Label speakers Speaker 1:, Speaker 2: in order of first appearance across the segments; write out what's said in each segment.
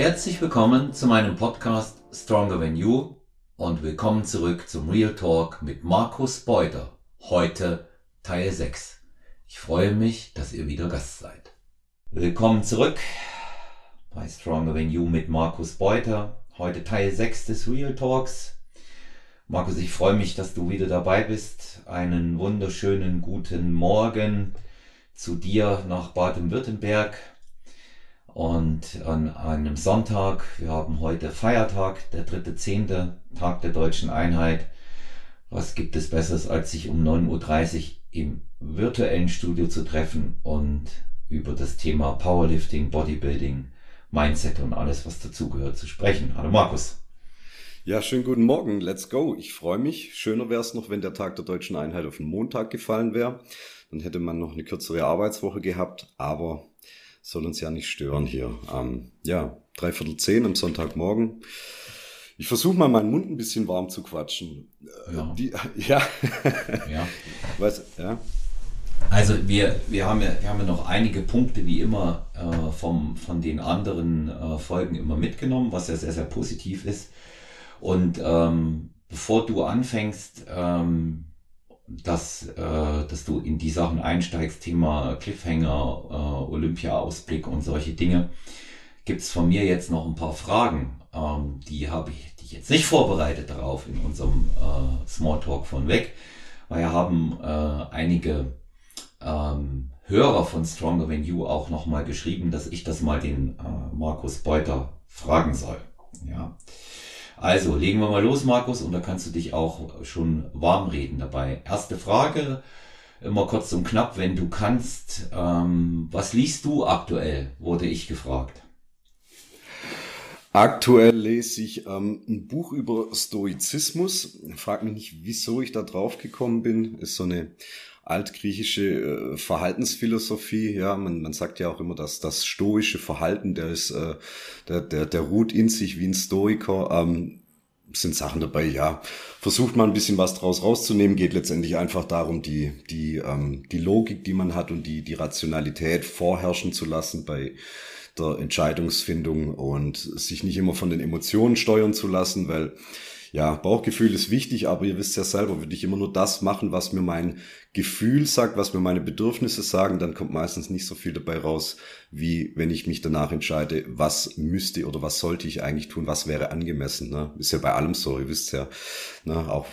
Speaker 1: Herzlich willkommen zu meinem Podcast Stronger Than You und willkommen zurück zum Real Talk mit Markus Beuter. Heute Teil 6. Ich freue mich, dass ihr wieder Gast seid. Willkommen zurück bei Stronger Than You mit Markus Beuter. Heute Teil 6 des Real Talks. Markus, ich freue mich, dass du wieder dabei bist. Einen wunderschönen guten Morgen zu dir nach Baden-Württemberg. Und an einem Sonntag, wir haben heute Feiertag, der dritte zehnte Tag der deutschen Einheit. Was gibt es Besseres, als sich um 9.30 Uhr im virtuellen Studio zu treffen und über das Thema Powerlifting, Bodybuilding, Mindset und alles, was dazugehört, zu sprechen. Hallo Markus.
Speaker 2: Ja, schönen guten Morgen. Let's go. Ich freue mich. Schöner wäre es noch, wenn der Tag der deutschen Einheit auf den Montag gefallen wäre. Dann hätte man noch eine kürzere Arbeitswoche gehabt, aber soll uns ja nicht stören hier. Ähm, ja, dreiviertel zehn am Sonntagmorgen. Ich versuche mal meinen Mund ein bisschen warm zu quatschen.
Speaker 1: Äh, ja.
Speaker 2: Die, ja.
Speaker 1: ja.
Speaker 2: Was, ja.
Speaker 1: Also wir, wir, haben ja, wir haben ja noch einige Punkte wie immer äh, vom, von den anderen äh, Folgen immer mitgenommen, was ja sehr, sehr positiv ist. Und ähm, bevor du anfängst, ähm, dass, äh, dass du in die Sachen einsteigst, Thema Cliffhanger, äh, Olympia-Ausblick und solche Dinge, gibt's von mir jetzt noch ein paar Fragen. Ähm, die habe ich die jetzt nicht vorbereitet darauf in unserem äh, Smalltalk von weg, weil wir haben äh, einige ähm, Hörer von Stronger Than You auch nochmal geschrieben, dass ich das mal den äh, Markus Beuter fragen soll. Ja. Also, legen wir mal los, Markus, und da kannst du dich auch schon warm reden dabei. Erste Frage, immer kurz und knapp, wenn du kannst. Ähm, was liest du aktuell, wurde ich gefragt.
Speaker 2: Aktuell lese ich ähm, ein Buch über Stoizismus. Frag mich nicht, wieso ich da drauf gekommen bin. Ist so eine altgriechische äh, Verhaltensphilosophie. Ja, man, man sagt ja auch immer, dass das stoische Verhalten, der ist, äh, der, der, der ruht in sich wie ein Stoiker. Ähm, sind Sachen dabei, ja. Versucht man ein bisschen was draus rauszunehmen, geht letztendlich einfach darum, die, die, ähm, die Logik, die man hat und die, die Rationalität vorherrschen zu lassen bei der Entscheidungsfindung und sich nicht immer von den Emotionen steuern zu lassen, weil ja, Bauchgefühl ist wichtig, aber ihr wisst ja selber, würde ich immer nur das machen, was mir mein Gefühl sagt, was mir meine Bedürfnisse sagen, dann kommt meistens nicht so viel dabei raus, wie wenn ich mich danach entscheide, was müsste oder was sollte ich eigentlich tun, was wäre angemessen. Ne? Ist ja bei allem so, ihr wisst ja, ne? auch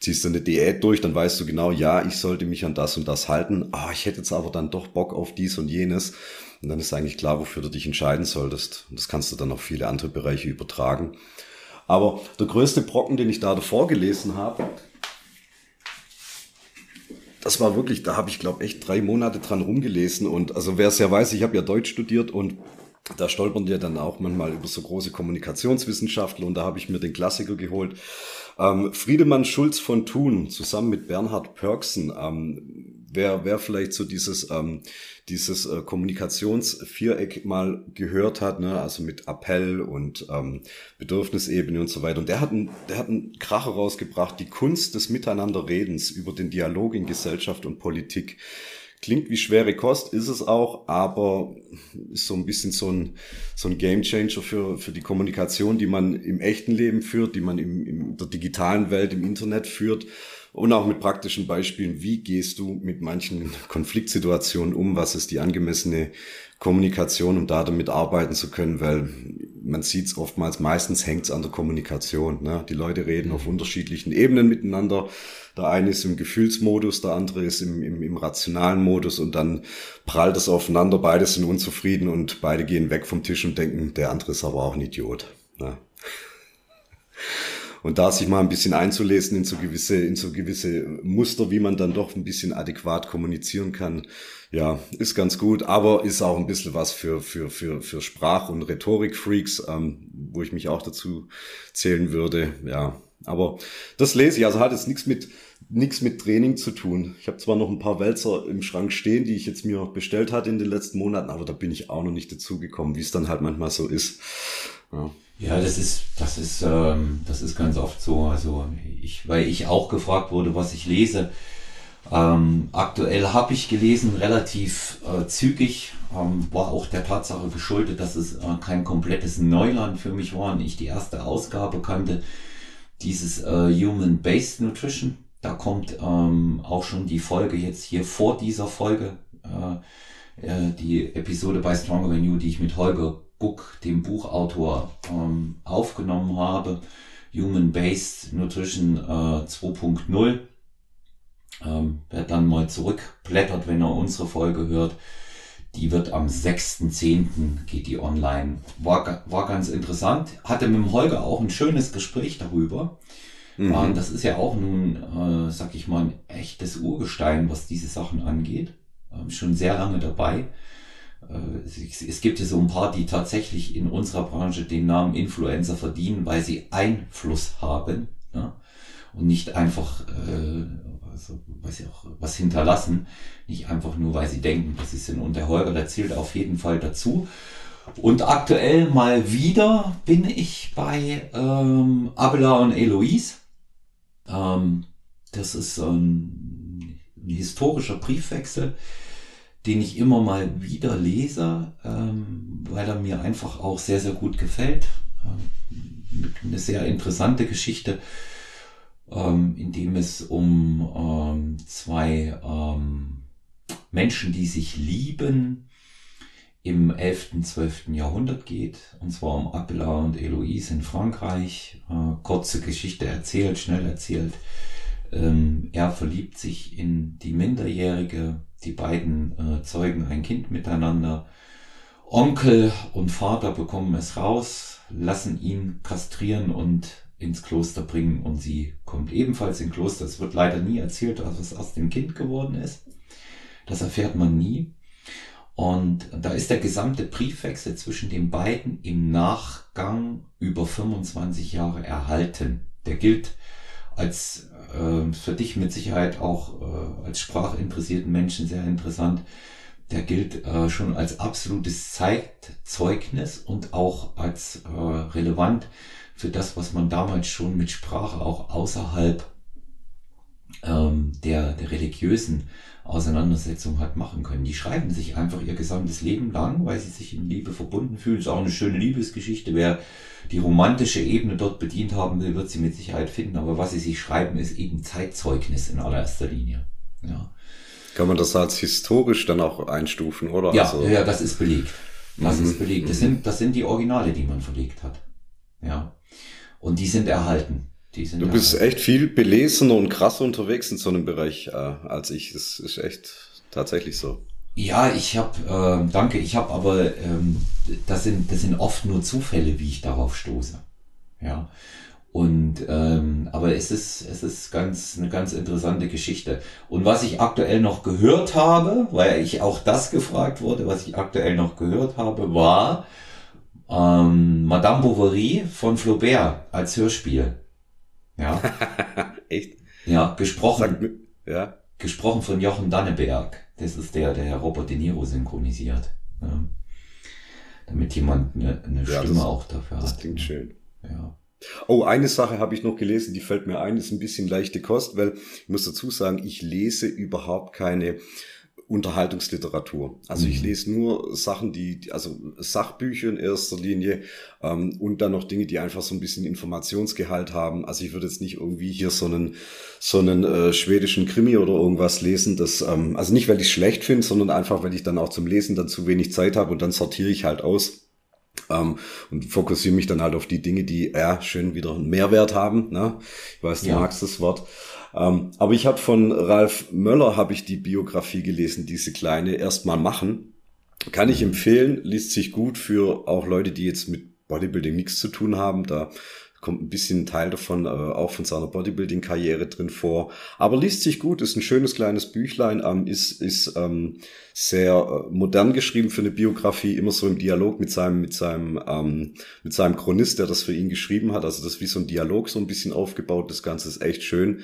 Speaker 2: ziehst du eine Diät durch, dann weißt du genau, ja, ich sollte mich an das und das halten. Ah, ich hätte jetzt aber dann doch Bock auf dies und jenes. Und dann ist eigentlich klar, wofür du dich entscheiden solltest. Und das kannst du dann auf viele andere Bereiche übertragen. Aber der größte Brocken, den ich da davor gelesen habe, das war wirklich, da habe ich glaube echt drei Monate dran rumgelesen und also wer es ja weiß, ich habe ja Deutsch studiert und da stolpern ja dann auch manchmal über so große Kommunikationswissenschaftler und da habe ich mir den Klassiker geholt. Ähm, Friedemann Schulz von Thun zusammen mit Bernhard Pörksen. Ähm, wer, wer vielleicht so dieses, ähm, dieses äh, Kommunikationsviereck mal gehört hat, ne, also mit Appell und ähm, Bedürfnisebene und so weiter. Und der hat, einen, der hat einen Kracher rausgebracht, die Kunst des Miteinanderredens über den Dialog in Gesellschaft und Politik. Klingt wie schwere Kost, ist es auch, aber ist so ein bisschen so ein, so ein Gamechanger für, für die Kommunikation, die man im echten Leben führt, die man im, in der digitalen Welt, im Internet führt und auch mit praktischen Beispielen, wie gehst du mit manchen Konfliktsituationen um, was ist die angemessene Kommunikation, um da damit arbeiten zu können, weil man sieht es oftmals, meistens hängt es an der Kommunikation. Ne? Die Leute reden auf unterschiedlichen Ebenen miteinander. Der eine ist im Gefühlsmodus, der andere ist im, im, im rationalen Modus und dann prallt es aufeinander, beide sind unzufrieden und beide gehen weg vom Tisch und denken, der andere ist aber auch ein Idiot. Ne? Und da sich mal ein bisschen einzulesen in so gewisse, in so gewisse Muster, wie man dann doch ein bisschen adäquat kommunizieren kann, ja, ist ganz gut, aber ist auch ein bisschen was für, für, für, für Sprach- und Rhetorik-Freaks, ähm, wo ich mich auch dazu zählen würde, ja. Aber das lese ich, also hat jetzt nichts mit, nichts mit Training zu tun. Ich habe zwar noch ein paar Wälzer im Schrank stehen, die ich jetzt mir bestellt hatte in den letzten Monaten, aber da bin ich auch noch nicht dazu gekommen, wie es dann halt manchmal so ist.
Speaker 1: Ja. Ja, das ist, das ist, ähm, das ist ganz oft so. Also ich, weil ich auch gefragt wurde, was ich lese, Ähm, aktuell habe ich gelesen, relativ äh, zügig, ähm, war auch der Tatsache geschuldet, dass es äh, kein komplettes Neuland für mich war und ich die erste Ausgabe kannte, dieses äh, Human-Based Nutrition. Da kommt ähm, auch schon die Folge jetzt hier vor dieser Folge, äh, äh, die Episode bei Stronger Than You, die ich mit Holger Guck, dem Buchautor, ähm, aufgenommen habe. Human-Based Nutrition äh, 2.0 ähm, wer dann mal zurückblättert, wenn er unsere Folge hört, die wird am 6.10. geht die online. War, war ganz interessant. Hatte mit dem Holger auch ein schönes Gespräch darüber. Mhm. Ähm, das ist ja auch nun, äh, sag ich mal, ein echtes Urgestein, was diese Sachen angeht. Ähm, schon sehr lange dabei. Äh, es, gibt ja so ein paar, die tatsächlich in unserer Branche den Namen Influencer verdienen, weil sie Einfluss haben. Ja? und nicht einfach äh, also, weiß ich auch, was hinterlassen. Nicht einfach nur, weil sie denken, das ist sind. Und der Holger, der zählt auf jeden Fall dazu. Und aktuell mal wieder bin ich bei ähm, Abela und Eloise. Ähm, das ist ein, ein, historischer Briefwechsel, den ich immer mal wieder lese, ähm, weil er mir einfach auch sehr, sehr gut gefällt. Ähm, eine sehr interessante Geschichte ähm, in dem es um ähm, zwei ähm, Menschen, die sich lieben, im 11., 12. Jahrhundert geht, und zwar um Abela und Eloise in Frankreich. Äh, kurze Geschichte erzählt, schnell erzählt. Ähm, er verliebt sich in die Minderjährige, die beiden äh, zeugen ein Kind miteinander. Onkel und Vater bekommen es raus, lassen ihn kastrieren und ins Kloster bringen und sie kommt ebenfalls in Kloster. Es wird leider nie erzählt, was aus dem Kind geworden ist. Das erfährt man nie. Und da ist der gesamte Briefwechsel zwischen den beiden im Nachgang über 25 Jahre erhalten. Der gilt als äh, für dich mit Sicherheit auch äh, als sprachinteressierten Menschen sehr interessant. Der gilt äh, schon als absolutes Zeitzeugnis und auch als äh, relevant für das, was man damals schon mit Sprache auch außerhalb ähm, der, der religiösen Auseinandersetzung hat machen können. Die schreiben sich einfach ihr gesamtes Leben lang, weil sie sich in Liebe verbunden fühlen. Ist auch eine schöne Liebesgeschichte. Wer die romantische Ebene dort bedient haben will, wird sie mit Sicherheit finden. Aber was sie sich schreiben, ist eben Zeitzeugnis in allererster Linie. Ja.
Speaker 2: Kann man das als historisch dann auch einstufen, oder?
Speaker 1: Ja, also, ja, das ist belegt. Das mhm. ist belegt. Das sind, das sind die Originale, die man verlegt hat. Ja. Und die sind erhalten.
Speaker 2: Du bist echt viel belesener und krasser unterwegs in so einem Bereich äh, als ich. Das ist echt tatsächlich so.
Speaker 1: Ja, ich habe, äh, danke, ich habe aber, ähm, das, sind, das sind oft nur Zufälle, wie ich darauf stoße. Ja. Und ähm, aber es ist es ist ganz eine ganz interessante Geschichte. Und was ich aktuell noch gehört habe, weil ich auch das gefragt wurde, was ich aktuell noch gehört habe, war ähm, Madame Bovary von Flaubert als Hörspiel. Ja.
Speaker 2: Echt?
Speaker 1: Ja, gesprochen. ja. Gesprochen von Jochen Danneberg. Das ist der, der Robert De Niro synchronisiert. Ja. Damit jemand eine, eine ja, Stimme
Speaker 2: das,
Speaker 1: auch dafür
Speaker 2: das
Speaker 1: hat.
Speaker 2: Das klingt schön.
Speaker 1: Ja.
Speaker 2: Oh, eine Sache habe ich noch gelesen, die fällt mir ein, ist ein bisschen leichte Kost, weil ich muss dazu sagen, ich lese überhaupt keine Unterhaltungsliteratur. Also ich mhm. lese nur Sachen, die, also Sachbücher in erster Linie ähm, und dann noch Dinge, die einfach so ein bisschen Informationsgehalt haben. Also ich würde jetzt nicht irgendwie hier so einen so einen äh, schwedischen Krimi oder irgendwas lesen. Das, ähm, also nicht, weil ich es schlecht finde, sondern einfach, weil ich dann auch zum Lesen dann zu wenig Zeit habe und dann sortiere ich halt aus. Ähm, und fokussiere mich dann halt auf die Dinge, die ja schön wieder einen Mehrwert haben. Ne? Ich weiß, du ja. magst das Wort. Ähm, aber ich habe von Ralf Möller habe ich die Biografie gelesen, diese kleine erstmal machen. Kann ich empfehlen, liest sich gut für auch Leute, die jetzt mit Bodybuilding nichts zu tun haben. Da kommt ein bisschen ein Teil davon äh, auch von seiner Bodybuilding-Karriere drin vor. Aber liest sich gut, ist ein schönes kleines Büchlein, ähm, ist, ist ähm, sehr äh, modern geschrieben für eine Biografie, immer so im Dialog mit seinem, mit seinem, ähm, mit seinem Chronist, der das für ihn geschrieben hat. Also das ist wie so ein Dialog so ein bisschen aufgebaut. Das Ganze ist echt schön.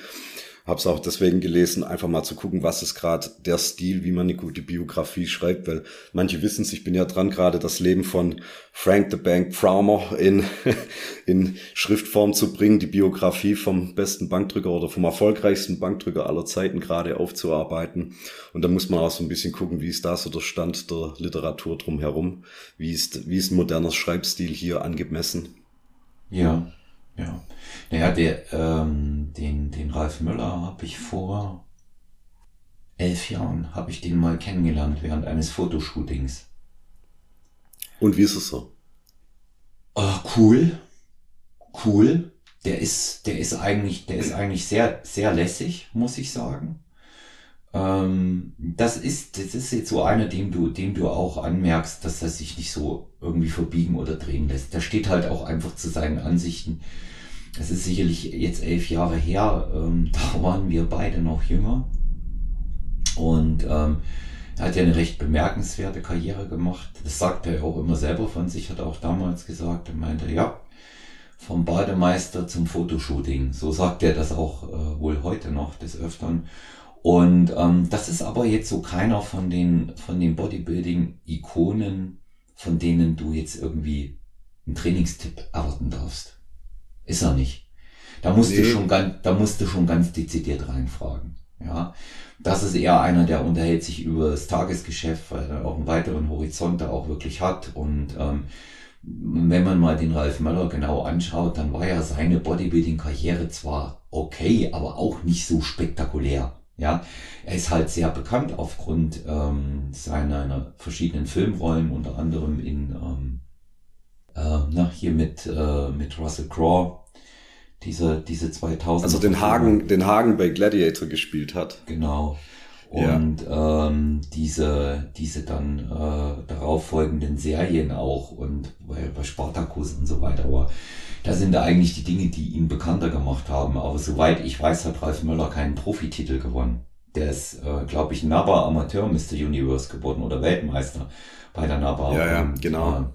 Speaker 2: Habe es auch deswegen gelesen, einfach mal zu gucken, was ist gerade der Stil, wie man eine gute Biografie schreibt, weil manche wissen es, ich bin ja dran, gerade das Leben von Frank the Bank Pfraumer in, in Schriftform zu bringen, die Biografie vom besten Bankdrücker oder vom erfolgreichsten Bankdrücker aller Zeiten gerade aufzuarbeiten. Und da muss man auch so ein bisschen gucken, wie ist da so der Stand der Literatur drumherum, wie ist, wie ist ein moderner Schreibstil hier angemessen.
Speaker 1: Ja, ja. Naja, der, ähm, den, den Ralf Müller habe ich vor elf Jahren, habe ich den mal kennengelernt während eines Fotoshootings.
Speaker 2: Und wie ist es so?
Speaker 1: Oh, cool. Cool. Der ist, der ist eigentlich, der ist eigentlich sehr, sehr lässig, muss ich sagen. Ähm, das ist, das ist jetzt so einer, dem du, dem du auch anmerkst, dass er sich nicht so irgendwie verbiegen oder drehen lässt. Der steht halt auch einfach zu seinen Ansichten das ist sicherlich jetzt elf Jahre her, ähm, da waren wir beide noch jünger. Und ähm, er hat ja eine recht bemerkenswerte Karriere gemacht. Das sagt er auch immer selber von sich, hat er auch damals gesagt. Er meinte, ja, vom Bademeister zum Fotoshooting. So sagt er das auch äh, wohl heute noch des Öfteren. Und ähm, das ist aber jetzt so keiner von den, von den Bodybuilding-Ikonen, von denen du jetzt irgendwie einen Trainingstipp erwarten darfst. Ist er nicht. Da musst nee. du schon ganz, da musst du schon ganz dezidiert reinfragen. Ja, das ist eher einer, der unterhält sich über das Tagesgeschäft, weil er auch einen weiteren Horizont da auch wirklich hat. Und ähm, wenn man mal den Ralf Möller genau anschaut, dann war ja seine Bodybuilding-Karriere zwar okay, aber auch nicht so spektakulär. Ja, er ist halt sehr bekannt aufgrund ähm, seiner verschiedenen Filmrollen, unter anderem in ähm, äh, na, hier mit, äh, mit Russell Crowe, diese, diese 2000.
Speaker 2: Also den Hagen, den Hagen bei Gladiator gespielt hat.
Speaker 1: Genau. Und ja. ähm, diese, diese dann äh, darauf folgenden Serien auch und bei, bei Spartacus und so weiter. Aber da sind da eigentlich die Dinge, die ihn bekannter gemacht haben. Aber soweit ich weiß, hat Ralf Möller keinen Profititel gewonnen. Der ist, äh, glaube ich, NABA Amateur Mr. Universe geworden oder Weltmeister bei der NABA.
Speaker 2: Ja, ja, genau.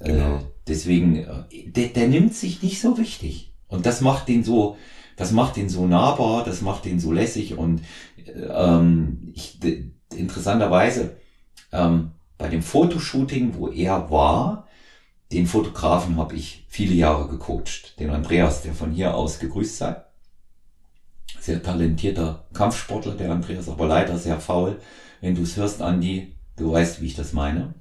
Speaker 1: Äh, Genau. Äh, deswegen, äh, der, der nimmt sich nicht so wichtig. Und das macht den so, das macht den so nahbar, das macht den so lässig und ähm, ich, interessanterweise ähm, bei dem Fotoshooting, wo er war, den Fotografen habe ich viele Jahre gecoacht. Den Andreas, der von hier aus gegrüßt sei. Sehr talentierter Kampfsportler, der Andreas, aber leider sehr faul. Wenn du es hörst, Andi, du weißt, wie ich das meine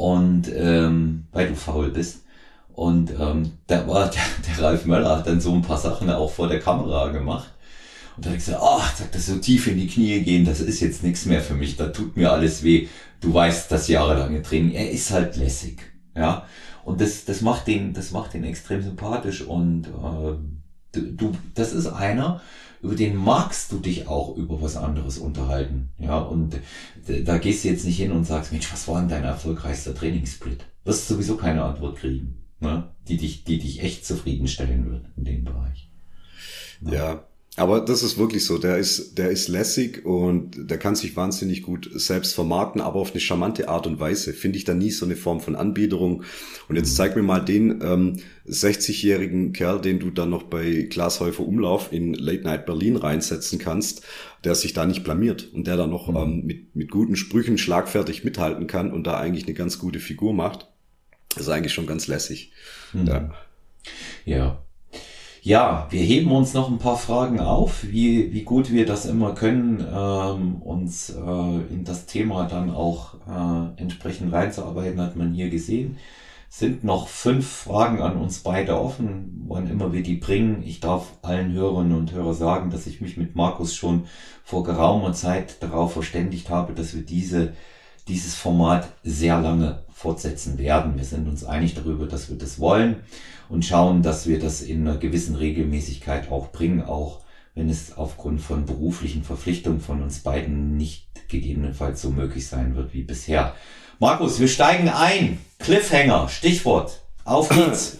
Speaker 1: und ähm, weil du faul bist. Und ähm, da war der, der Ralf Möller hat dann so ein paar Sachen auch vor der Kamera gemacht. Und da habe ich gesagt, ach, sagt das so tief in die Knie gehen, das ist jetzt nichts mehr für mich, da tut mir alles weh. Du weißt, das jahrelange Training, er ist halt lässig, ja. Und das, das macht den, das macht den extrem sympathisch und äh, du, du, das ist einer, über den magst du dich auch über was anderes unterhalten. Ja, und da gehst du jetzt nicht hin und sagst, Mensch, was war denn dein erfolgreichster Trainingssplit? Wirst sowieso keine Antwort kriegen, ne? die dich, die dich echt zufriedenstellen wird in dem Bereich.
Speaker 2: ja, ja. Aber das ist wirklich so. Der ist, der ist lässig und der kann sich wahnsinnig gut selbst vermarkten, aber auf eine charmante Art und Weise. Finde ich da nie so eine Form von Anbiederung. Und jetzt zeig mir mal den ähm, 60-jährigen Kerl, den du dann noch bei Glashäufer Umlauf in Late Night Berlin reinsetzen kannst, der sich da nicht blamiert und der da noch mhm. ähm, mit, mit guten Sprüchen schlagfertig mithalten kann und da eigentlich eine ganz gute Figur macht. Das ist eigentlich schon ganz lässig.
Speaker 1: Mhm. Ja. ja. Ja, wir heben uns noch ein paar Fragen auf, wie, wie gut wir das immer können, ähm, uns äh, in das Thema dann auch äh, entsprechend reinzuarbeiten, hat man hier gesehen. Sind noch fünf Fragen an uns beide offen, wann immer wir die bringen. Ich darf allen Hörerinnen und Hörern sagen, dass ich mich mit Markus schon vor geraumer Zeit darauf verständigt habe, dass wir diese, dieses Format sehr lange fortsetzen werden. Wir sind uns einig darüber, dass wir das wollen und schauen, dass wir das in einer gewissen Regelmäßigkeit auch bringen, auch wenn es aufgrund von beruflichen Verpflichtungen von uns beiden nicht gegebenenfalls so möglich sein wird wie bisher. Markus, wir steigen ein. Cliffhanger, Stichwort. Auf geht's.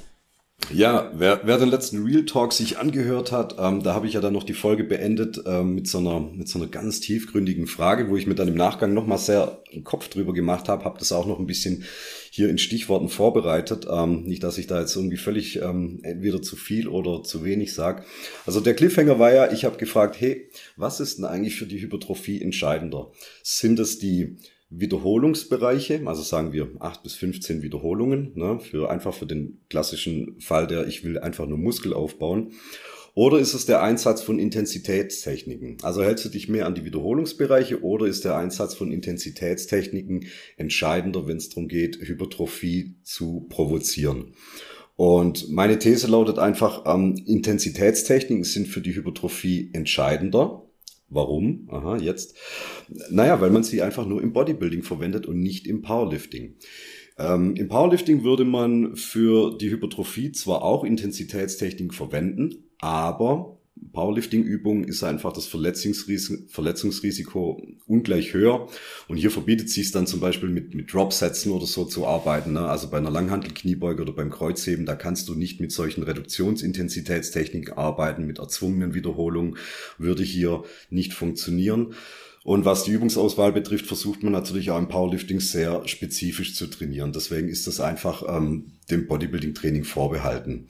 Speaker 2: Ja, wer, wer den letzten Real Talk sich angehört hat, ähm, da habe ich ja dann noch die Folge beendet ähm, mit, so einer, mit so einer ganz tiefgründigen Frage, wo ich mir dann Nachgang nochmal sehr einen Kopf drüber gemacht habe, habe das auch noch ein bisschen hier in Stichworten vorbereitet. Ähm, nicht, dass ich da jetzt irgendwie völlig ähm, entweder zu viel oder zu wenig sage. Also der Cliffhanger war ja, ich habe gefragt, hey, was ist denn eigentlich für die Hypertrophie entscheidender? Sind es die Wiederholungsbereiche, also sagen wir acht bis 15 Wiederholungen, ne, für einfach für den klassischen Fall, der ich will einfach nur Muskel aufbauen. Oder ist es der Einsatz von Intensitätstechniken? Also hältst du dich mehr an die Wiederholungsbereiche oder ist der Einsatz von Intensitätstechniken entscheidender, wenn es darum geht, Hypertrophie zu provozieren? Und meine These lautet einfach, ähm, Intensitätstechniken sind für die Hypertrophie entscheidender. Warum? Aha, jetzt. Naja, weil man sie einfach nur im Bodybuilding verwendet und nicht im Powerlifting. Ähm, Im Powerlifting würde man für die Hypertrophie zwar auch Intensitätstechnik verwenden, aber Powerlifting-Übungen ist einfach das Verletzungsrisiko, Verletzungsrisiko ungleich höher. Und hier verbietet sich es dann zum Beispiel mit, mit Dropsätzen oder so zu arbeiten. Ne? Also bei einer Langhantel-Kniebeuge oder beim Kreuzheben, da kannst du nicht mit solchen Reduktionsintensitätstechniken arbeiten. Mit erzwungenen Wiederholungen würde hier nicht funktionieren. Und was die Übungsauswahl betrifft, versucht man natürlich auch im Powerlifting sehr spezifisch zu trainieren. Deswegen ist das einfach ähm, dem Bodybuilding-Training vorbehalten.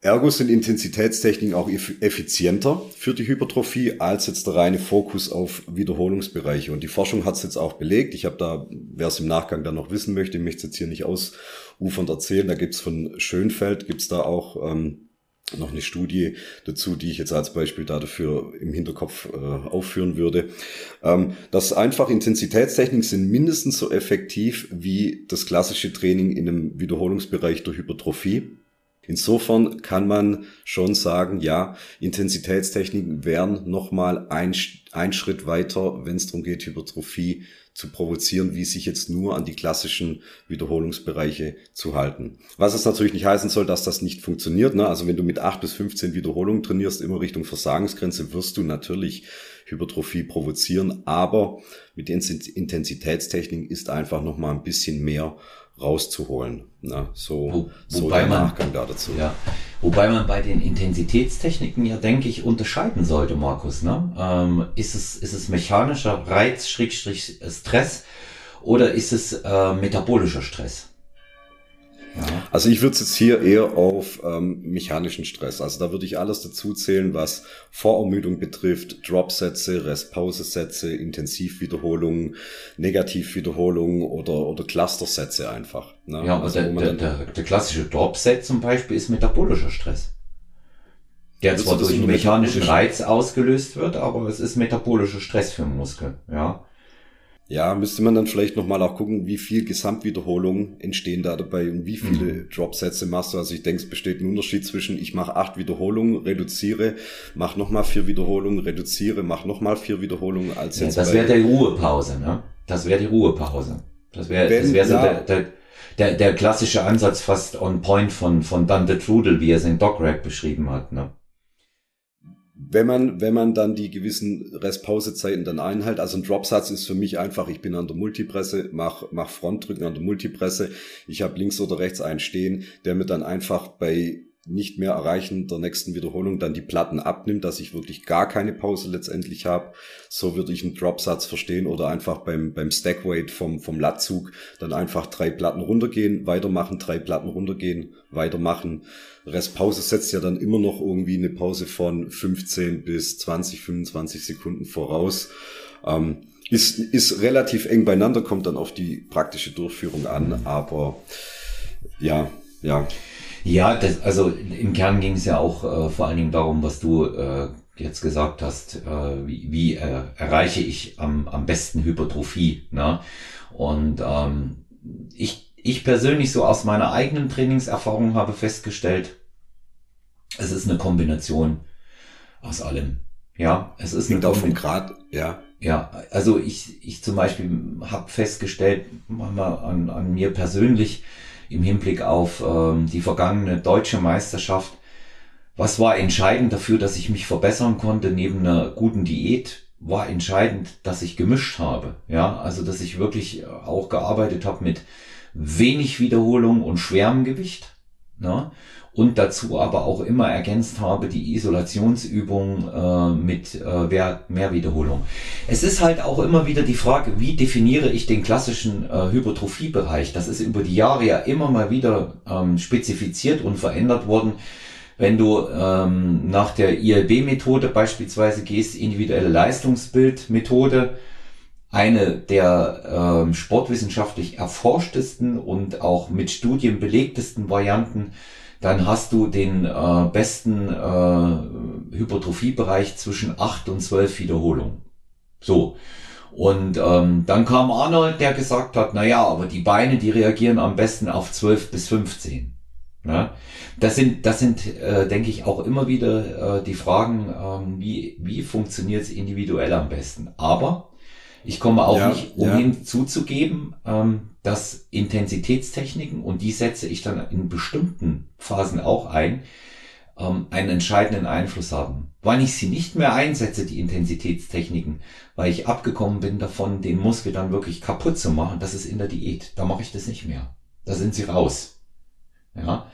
Speaker 2: Ergo sind Intensitätstechniken auch effizienter für die Hypertrophie als jetzt der reine Fokus auf Wiederholungsbereiche. Und die Forschung hat es jetzt auch belegt. Ich habe da, wer es im Nachgang dann noch wissen möchte, möchte es jetzt hier nicht ausufernd erzählen. Da gibt's von Schönfeld, gibt's da auch ähm, noch eine Studie dazu, die ich jetzt als Beispiel da dafür im Hinterkopf äh, aufführen würde. Ähm, dass einfach Intensitätstechniken sind mindestens so effektiv wie das klassische Training in einem Wiederholungsbereich durch Hypertrophie. Insofern kann man schon sagen, ja, Intensitätstechniken wären nochmal ein, ein Schritt weiter, wenn es darum geht, Hypertrophie zu provozieren, wie sich jetzt nur an die klassischen Wiederholungsbereiche zu halten. Was es natürlich nicht heißen soll, dass das nicht funktioniert. Ne? Also wenn du mit acht bis 15 Wiederholungen trainierst, immer Richtung Versagensgrenze, wirst du natürlich Hypertrophie provozieren, aber mit Intensitätstechnik ist einfach nochmal ein bisschen mehr rauszuholen. Na, so, Wo, so
Speaker 1: der man, Nachgang da dazu. Ja, wobei man bei den Intensitätstechniken ja, denke ich, unterscheiden sollte, Markus. Ne? Ähm, ist, es, ist es mechanischer Reiz, Schrägstrich Stress oder ist es äh, metabolischer Stress?
Speaker 2: Also ich würde es jetzt hier eher auf ähm, mechanischen Stress. Also da würde ich alles dazu zählen, was Vorermüdung betrifft, Dropsätze, Restpausesätze, Intensivwiederholungen, Negativwiederholungen oder, oder Clustersätze einfach.
Speaker 1: Ne? Ja, aber also, der, der, der, der klassische Dropset zum Beispiel ist metabolischer Stress. Der zwar durch einen mechanischen Reiz ausgelöst wird, aber es ist metabolischer Stress für den Muskel. Ja.
Speaker 2: Ja, müsste man dann vielleicht nochmal auch gucken, wie viel Gesamtwiederholungen entstehen da dabei und wie viele mhm. Dropsätze machst du. Also ich denke, es besteht ein Unterschied zwischen ich mache acht Wiederholungen, reduziere, mach nochmal vier Wiederholungen, reduziere, mach nochmal vier Wiederholungen als
Speaker 1: ja, jetzt. Das wäre die Ruhepause, ne? Das wäre die Ruhepause. Das wäre das wär so ja, der, der, der, der klassische Ansatz fast on point von, von Dante Trudel, wie er es in Dog beschrieben hat, ne?
Speaker 2: Wenn man, wenn man dann die gewissen Restpausezeiten dann einhält, also ein Dropsatz ist für mich einfach, ich bin an der Multipresse, mach, mach Frontdrücken an der Multipresse, ich habe links oder rechts einen stehen, der mir dann einfach bei nicht mehr erreichen der nächsten Wiederholung dann die Platten abnimmt, dass ich wirklich gar keine Pause letztendlich habe. So würde ich einen Dropsatz verstehen oder einfach beim, beim Stackweight vom, vom Latzug dann einfach drei Platten runtergehen, weitermachen, drei Platten runtergehen, weitermachen. Restpause setzt ja dann immer noch irgendwie eine Pause von 15 bis 20, 25 Sekunden voraus. Ähm, ist, ist relativ eng beieinander, kommt dann auf die praktische Durchführung an, aber ja, ja.
Speaker 1: Ja, das, also im Kern ging es ja auch äh, vor allen Dingen darum, was du äh, jetzt gesagt hast, äh, wie, wie äh, erreiche ich am, am besten Hypertrophie. Ne? Und ähm, ich, ich persönlich so aus meiner eigenen Trainingserfahrung habe festgestellt, es ist eine Kombination aus allem. Ja, es ist
Speaker 2: Liegt eine auch vom Grad, ja.
Speaker 1: Ja, also ich, ich zum Beispiel habe festgestellt, mal an, an mir persönlich, im Hinblick auf ähm, die vergangene deutsche Meisterschaft. Was war entscheidend dafür, dass ich mich verbessern konnte neben einer guten Diät? War entscheidend, dass ich gemischt habe. Ja, also dass ich wirklich auch gearbeitet habe mit wenig Wiederholung und schwerem Gewicht. Ne? Und dazu aber auch immer ergänzt habe die Isolationsübung äh, mit äh, mehr, Wiederholung. Es ist halt auch immer wieder die Frage, wie definiere ich den klassischen äh, Hypertrophiebereich? Das ist über die Jahre ja immer mal wieder ähm, spezifiziert und verändert worden. Wenn du ähm, nach der ILB-Methode beispielsweise gehst, individuelle Leistungsbildmethode, eine der ähm, sportwissenschaftlich erforschtesten und auch mit Studien belegtesten Varianten, dann hast du den äh, besten äh, Hypertrophiebereich zwischen 8 und 12 Wiederholungen. So. Und ähm, dann kam Arnold, der gesagt hat, na ja, aber die Beine, die reagieren am besten auf 12 bis 15. Ja, das sind, das sind, äh, denke ich, auch immer wieder äh, die Fragen, ähm, wie, wie funktioniert es individuell am besten. Aber ich komme auch ja, nicht umhin ja. zuzugeben, ähm, dass Intensitätstechniken, und die setze ich dann in bestimmten Phasen auch ein, ähm, einen entscheidenden Einfluss haben. Wann ich sie nicht mehr einsetze, die Intensitätstechniken, weil ich abgekommen bin davon, den Muskel dann wirklich kaputt zu machen, das ist in der Diät. Da mache ich das nicht mehr. Da sind sie raus. Ja.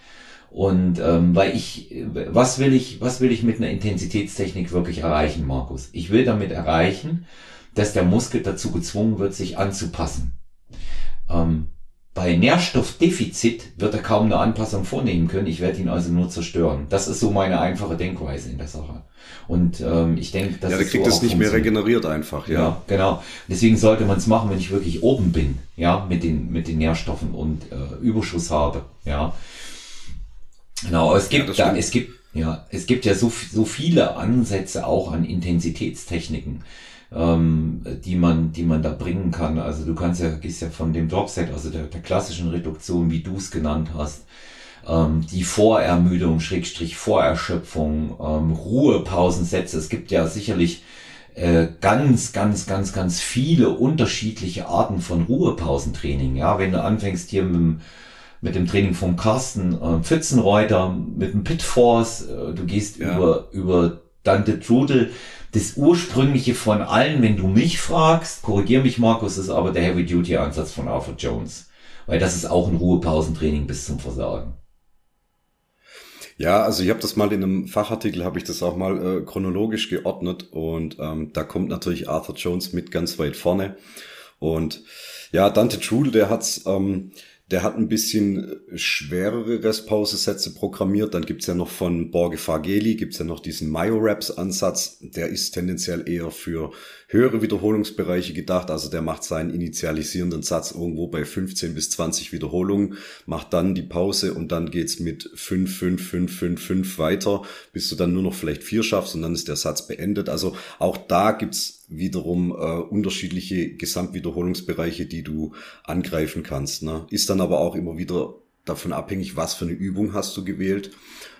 Speaker 1: Und ähm, weil ich, was will ich, was will ich mit einer Intensitätstechnik wirklich erreichen, Markus? Ich will damit erreichen, dass der Muskel dazu gezwungen wird, sich anzupassen. Ähm, bei Nährstoffdefizit wird er kaum eine Anpassung vornehmen können. Ich werde ihn also nur zerstören. Das ist so meine einfache Denkweise in der Sache. Und ähm, ich denke,
Speaker 2: dass ja, der kriegt so es nicht mehr regeneriert einfach. Ja, ja
Speaker 1: genau. Deswegen sollte man es machen, wenn ich wirklich oben bin, ja, mit den mit den Nährstoffen und äh, Überschuss habe, ja. Genau, es gibt ja, da, es gibt, ja, es gibt ja so, so viele Ansätze auch an Intensitätstechniken, ähm, die man, die man da bringen kann. Also du kannst ja, gehst ja von dem Dropset, also der, der klassischen Reduktion, wie du es genannt hast, ähm, die Vorermüdung, Schrägstrich Vorerschöpfung, ähm, Ruhepausensätze. Es gibt ja sicherlich äh, ganz, ganz, ganz, ganz viele unterschiedliche Arten von Ruhepausentraining. Ja, wenn du anfängst hier mit dem mit dem Training von Carsten äh, Pfützenreuter, mit dem Pitforce, äh, du gehst ja. über, über Dante Trudel. Das ursprüngliche von allen, wenn du mich fragst, korrigier mich Markus, ist aber der Heavy Duty Ansatz von Arthur Jones. Weil das ist auch ein Ruhepausentraining bis zum Versagen.
Speaker 2: Ja, also ich habe das mal in einem Fachartikel, habe ich das auch mal äh, chronologisch geordnet und ähm, da kommt natürlich Arthur Jones mit ganz weit vorne. Und ja, Dante Trudel, der hat's ähm, der hat ein bisschen äh, schwerere Restpause-Sätze programmiert. Dann gibt's ja noch von Borge Fageli, gibt's ja noch diesen Myoraps-Ansatz. Der ist tendenziell eher für höhere Wiederholungsbereiche gedacht. Also der macht seinen initialisierenden Satz irgendwo bei 15 bis 20 Wiederholungen, macht dann die Pause und dann geht's mit 5, 5, 5, 5, 5 weiter, bis du dann nur noch vielleicht vier schaffst und dann ist der Satz beendet. Also auch da gibt's wiederum äh, unterschiedliche Gesamtwiederholungsbereiche, die du angreifen kannst. Ne? Ist dann aber auch immer wieder davon abhängig, was für eine Übung hast du gewählt.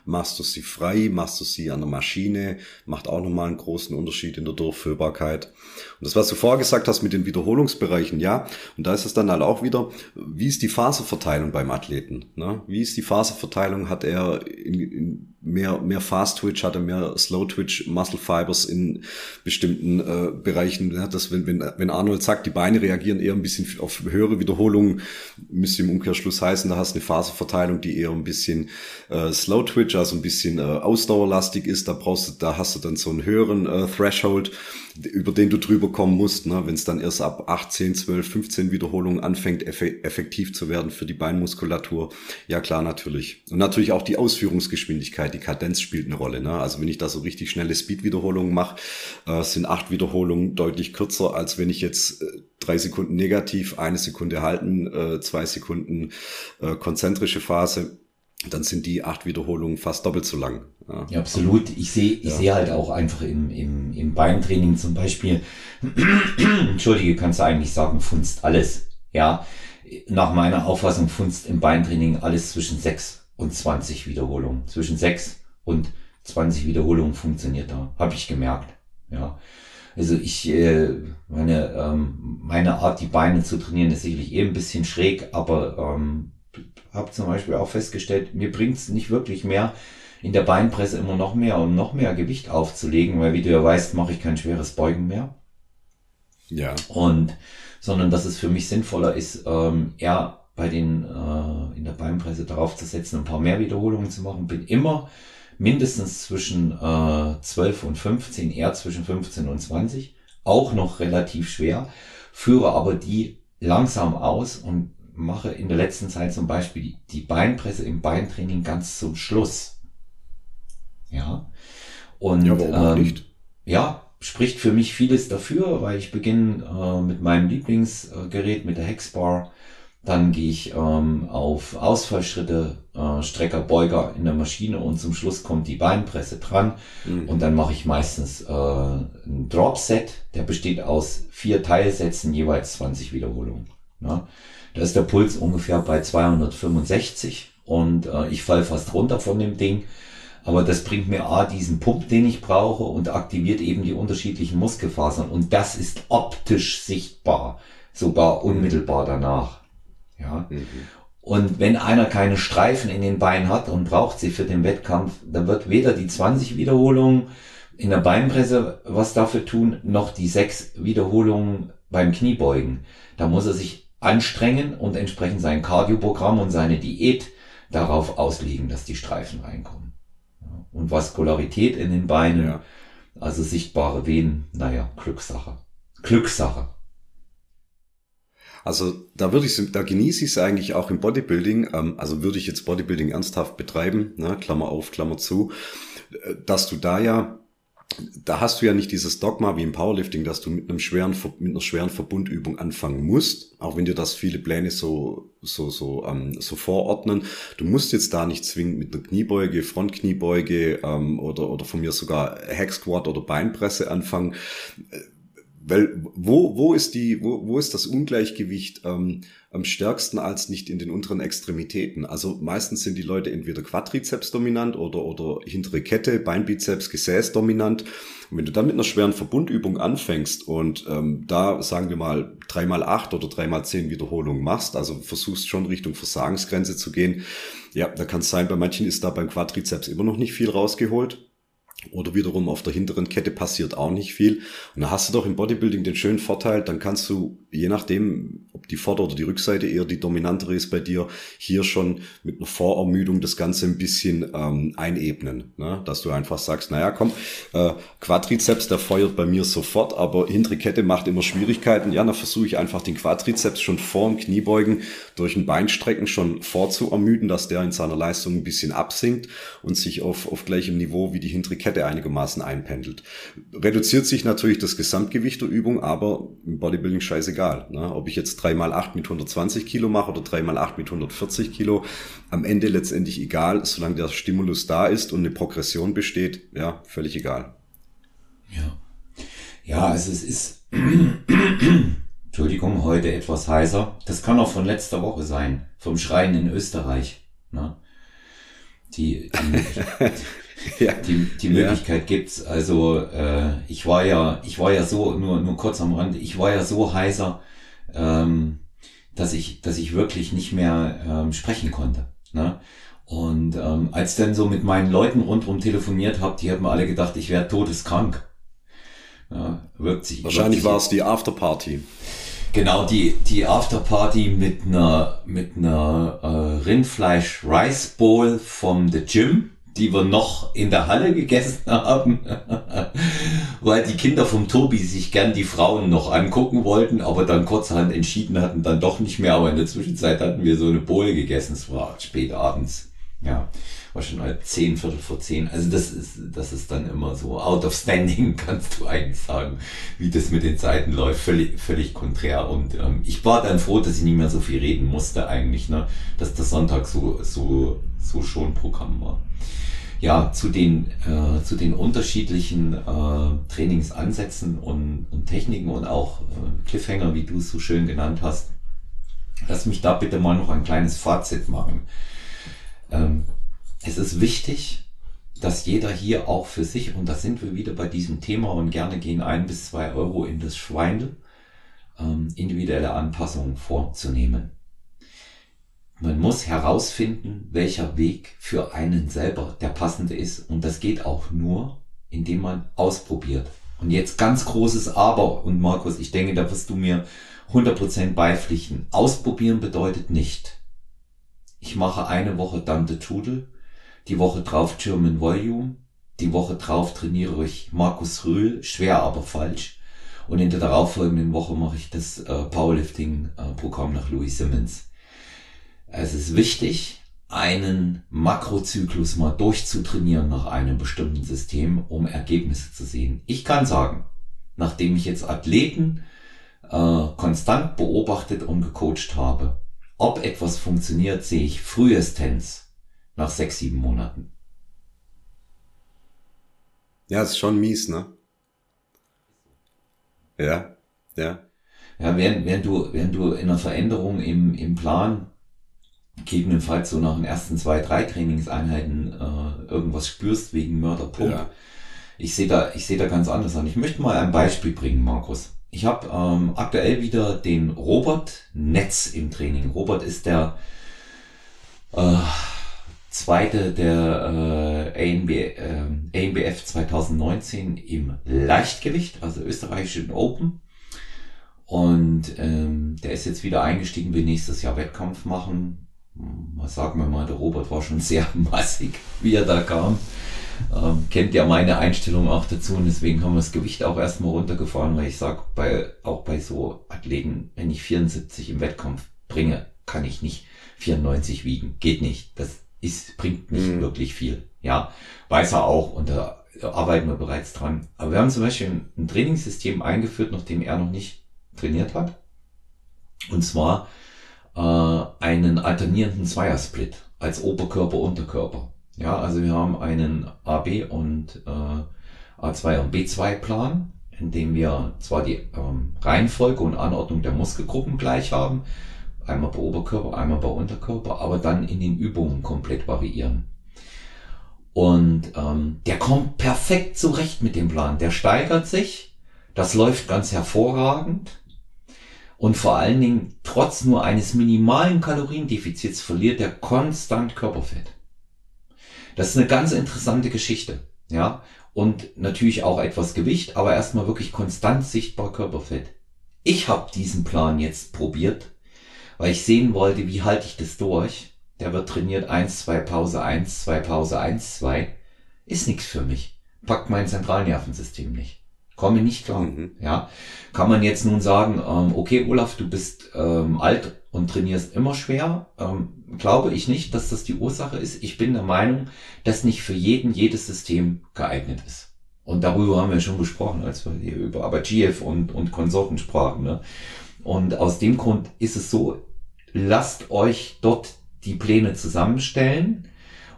Speaker 2: Machst du sie frei, machst du sie an der Maschine, macht auch nochmal einen großen Unterschied in der Durchführbarkeit. Und das, was du vorher gesagt hast mit den Wiederholungsbereichen, ja, und da ist es dann halt auch wieder, wie ist die Phaseverteilung beim Athleten? Ne? Wie ist die Phaseverteilung? Hat er in, in mehr, mehr Fast Twitch, hat er mehr Slow Twitch Muscle Fibers in bestimmten äh, Bereichen. Ja, dass wenn, wenn, wenn Arnold sagt, die Beine reagieren eher ein bisschen auf höhere Wiederholungen, müsste im Umkehrschluss heißen, da hast du eine Phaseverteilung, die eher ein bisschen äh, Slow Twitch, also ein bisschen äh, ausdauerlastig ist. Da brauchst du, da hast du dann so einen höheren äh, Threshold über den du drüber kommen musst, ne? wenn es dann erst ab 18, 12, 15 Wiederholungen anfängt, effektiv zu werden für die Beinmuskulatur. Ja klar, natürlich. Und natürlich auch die Ausführungsgeschwindigkeit, die Kadenz spielt eine Rolle. Ne? Also wenn ich da so richtig schnelle Speed-Wiederholungen mache, äh, sind acht Wiederholungen deutlich kürzer, als wenn ich jetzt äh, drei Sekunden negativ, eine Sekunde halten, äh, zwei Sekunden äh, konzentrische Phase dann sind die acht Wiederholungen fast doppelt so lang.
Speaker 1: Ja, ja absolut. Ich sehe ich ja. sehe halt auch einfach im, im, im Beintraining zum Beispiel, entschuldige, kannst du eigentlich sagen, funzt alles. Ja, nach meiner Auffassung funzt im Beintraining alles zwischen 6 und 20 Wiederholungen. Zwischen 6 und 20 Wiederholungen funktioniert da, habe ich gemerkt. Ja, also ich, äh, meine, ähm, meine Art, die Beine zu trainieren, ist sicherlich eh ein bisschen schräg, aber ähm, habe zum Beispiel auch festgestellt, mir bringt es nicht wirklich mehr, in der Beinpresse immer noch mehr und noch mehr Gewicht aufzulegen, weil wie du ja weißt, mache ich kein schweres Beugen mehr. Ja. Und sondern dass es für mich sinnvoller ist, ähm, eher bei den äh, in der Beinpresse darauf zu setzen, ein paar mehr Wiederholungen zu machen. Bin immer mindestens zwischen äh, 12 und 15, eher zwischen 15 und 20. Auch noch relativ schwer, führe aber die langsam aus und mache in der letzten Zeit zum Beispiel die, Beinpresse im Beintraining ganz zum Schluss. Ja. Und ja, warum ähm, nicht? ja, spricht für mich vieles dafür, weil ich beginne äh, mit meinem Lieblingsgerät, mit der Hexbar. Dann gehe ich ähm, auf Ausfallschritte, äh, Strecker, Beuger in der Maschine und zum Schluss kommt die Beinpresse dran. Mhm. Und dann mache ich meistens äh, ein Drop-Set, der besteht aus vier Teilsätzen, jeweils 20 Wiederholungen. Ja. Da ist der Puls ungefähr bei 265 und äh, ich fall fast runter von dem Ding. Aber das bringt mir A, diesen Pump, den ich brauche und aktiviert eben die unterschiedlichen Muskelfasern. Und das ist optisch sichtbar, sogar unmittelbar danach. Ja. Mhm. Und wenn einer keine Streifen in den Beinen hat und braucht sie für den Wettkampf, dann wird weder die 20 Wiederholungen in der Beinpresse was dafür tun, noch die sechs Wiederholungen beim Kniebeugen. Da muss er sich anstrengen und entsprechend sein Kardioprogramm und seine Diät darauf auslegen, dass die Streifen reinkommen und Vaskularität in den Beinen, ja. also sichtbare Venen, naja, Glückssache. Glückssache.
Speaker 2: Also da würde ich, da genieße ich es eigentlich auch im Bodybuilding. Ähm, also würde ich jetzt Bodybuilding ernsthaft betreiben, ne, Klammer auf, Klammer zu, äh, dass du da ja da hast du ja nicht dieses Dogma wie im Powerlifting, dass du mit einem schweren, mit einer schweren Verbundübung anfangen musst, auch wenn dir das viele Pläne so, so, so, ähm, so vorordnen. Du musst jetzt da nicht zwingend mit einer Kniebeuge, Frontkniebeuge ähm, oder, oder von mir sogar Hack Squat oder Beinpresse anfangen. Weil wo, wo ist die, wo, wo ist das Ungleichgewicht ähm, am stärksten als nicht in den unteren Extremitäten? Also meistens sind die Leute entweder Quadrizeps dominant oder, oder hintere Kette, Beinbizeps, Gesäß dominant. Und wenn du dann mit einer schweren Verbundübung anfängst und ähm, da sagen wir mal dreimal acht oder dreimal zehn Wiederholungen machst, also versuchst schon Richtung Versagensgrenze zu gehen, ja, da kann es sein, bei manchen ist da beim Quadrizeps immer noch nicht viel rausgeholt. Oder wiederum auf der hinteren Kette passiert auch nicht viel. Und da hast du doch im Bodybuilding den schönen Vorteil, dann kannst du, je nachdem, ob die Vorder- oder die Rückseite eher die dominantere ist bei dir, hier schon mit einer Vorermüdung das Ganze ein bisschen ähm, einebnen. Ne? Dass du einfach sagst, naja, komm, äh, Quadrizeps, der feuert bei mir sofort, aber hintere Kette macht immer Schwierigkeiten. Ja, dann versuche ich einfach den Quadrizeps schon vor dem Kniebeugen durch ein Beinstrecken schon vorzuermüden, dass der in seiner Leistung ein bisschen absinkt und sich auf, auf gleichem Niveau wie die hintere Kette einigermaßen einpendelt. Reduziert sich natürlich das Gesamtgewicht der Übung, aber im Bodybuilding scheißegal. Ne? Ob ich jetzt 3x8 mit 120 Kilo mache oder 3x8 mit 140 Kilo, am Ende letztendlich egal, solange der Stimulus da ist und eine Progression besteht, ja, völlig egal.
Speaker 1: Ja. Ja, also es ist, Entschuldigung, heute etwas heißer. Das kann auch von letzter Woche sein, vom Schreien in Österreich. Ne? Die, die ja. die, die Möglichkeit ja. gibt's. Also äh, ich war ja, ich war ja so, nur, nur kurz am Rand, ich war ja so heißer, ähm, dass ich, dass ich wirklich nicht mehr ähm, sprechen konnte. Ne? Und ähm, als dann so mit meinen Leuten rundherum telefoniert habe, die haben alle gedacht, ich wäre todeskrank.
Speaker 2: Ja, wirkt sich, Wahrscheinlich war es die Afterparty.
Speaker 1: Genau, die, die Afterparty mit einer, mit einer äh, Rindfleisch Rice Bowl vom The Gym die wir noch in der Halle gegessen haben, weil die Kinder vom Tobi sich gern die Frauen noch angucken wollten, aber dann kurzerhand entschieden hatten, dann doch nicht mehr. Aber in der Zwischenzeit hatten wir so eine Bohle gegessen. Es war spät abends. Ja, war schon halb zehn, Viertel vor zehn. Also das ist, das ist dann immer so out of standing, kannst du eigentlich sagen, wie das mit den Zeiten läuft. Völlig, völlig konträr. Und ähm, ich war dann froh, dass ich nicht mehr so viel reden musste eigentlich, ne, dass der Sonntag so, so, so schon Programm war ja, zu den, äh, zu den unterschiedlichen äh, Trainingsansätzen und, und Techniken und auch äh, Cliffhanger, wie du es so schön genannt hast. Lass mich da bitte mal noch ein kleines Fazit machen. Ähm, es ist wichtig, dass jeder hier auch für sich, und da sind wir wieder bei diesem Thema und gerne gehen ein bis zwei Euro in das Schweindel, ähm, individuelle Anpassungen vorzunehmen. Man muss herausfinden, welcher Weg für einen selber der passende ist. Und das geht auch nur, indem man ausprobiert. Und jetzt ganz großes Aber. Und Markus, ich denke, da wirst du mir 100% beipflichten. Ausprobieren bedeutet nicht, ich mache eine Woche Dante Tudel, die Woche drauf German Volume, die Woche drauf trainiere ich Markus Rühl, schwer aber falsch. Und in der darauffolgenden Woche mache ich das äh, Powerlifting-Programm nach Louis Simmons. Es ist wichtig, einen Makrozyklus mal durchzutrainieren nach einem bestimmten System, um Ergebnisse zu sehen. Ich kann sagen, nachdem ich jetzt Athleten äh, konstant beobachtet und gecoacht habe, ob etwas funktioniert, sehe ich frühestens nach sechs, sieben Monaten.
Speaker 2: Ja, ist schon mies, ne? Ja, ja.
Speaker 1: Ja, während, während du, während du in einer Veränderung im, im Plan gegebenenfalls so nach den ersten zwei, drei Trainingseinheiten äh, irgendwas spürst wegen Mörderpump. Ja. Ich sehe da, ich sehe da ganz anders an. Ich möchte mal ein Beispiel bringen, Markus. Ich habe ähm, aktuell wieder den Robert Netz im Training. Robert ist der äh, zweite der äh, ANB, äh, ANBF 2019 im Leichtgewicht, also österreichischen Open. Und ähm, der ist jetzt wieder eingestiegen, will nächstes Jahr Wettkampf machen. Was sagen wir mal, der Robert war schon sehr massig, wie er da kam. Ähm, kennt ja meine Einstellung auch dazu und deswegen haben wir das Gewicht auch erstmal runtergefahren, weil ich sage, bei, auch bei so Athleten, wenn ich 74 im Wettkampf bringe, kann ich nicht 94 wiegen. Geht nicht. Das ist, bringt nicht mhm. wirklich viel. Ja, weiß er auch und da arbeiten wir bereits dran. Aber wir haben zum Beispiel ein, Trainingssystem eingeführt, nachdem er noch nicht trainiert hat. Und zwar äh, einen alternierenden Zweiersplit als Oberkörper, Unterkörper. Ja, also wir haben einen AB und äh, A2 und B2 Plan, in dem wir zwar die ähm, Reihenfolge und Anordnung der Muskelgruppen gleich haben, Einmal bei Oberkörper, einmal bei Unterkörper, aber dann in den Übungen komplett variieren. Und ähm, der kommt perfekt zurecht mit dem Plan. Der steigert sich, das läuft ganz hervorragend. Und vor allen Dingen, trotz nur eines minimalen Kaloriendefizits verliert er konstant Körperfett. Das ist eine ganz interessante Geschichte. Ja, und natürlich auch etwas Gewicht, aber erstmal wirklich konstant sichtbar Körperfett. Ich habe diesen Plan jetzt probiert weil ich sehen wollte, wie halte ich das durch. Der wird trainiert, eins, zwei, Pause, eins, zwei, Pause, eins, zwei. Ist nichts für mich. Packt mein Zentralnervensystem nicht. Komme nicht klar. Mhm. Ja, kann man jetzt nun sagen, ähm, okay, Olaf, du bist ähm, alt und trainierst immer schwer. Ähm, glaube ich nicht, dass das die Ursache ist. Ich bin der Meinung, dass nicht für jeden jedes System geeignet ist. Und darüber haben wir schon gesprochen, als wir hier über Abajev und, und Konsorten sprachen. Ne? Und aus dem Grund ist es so, lasst euch dort die Pläne zusammenstellen.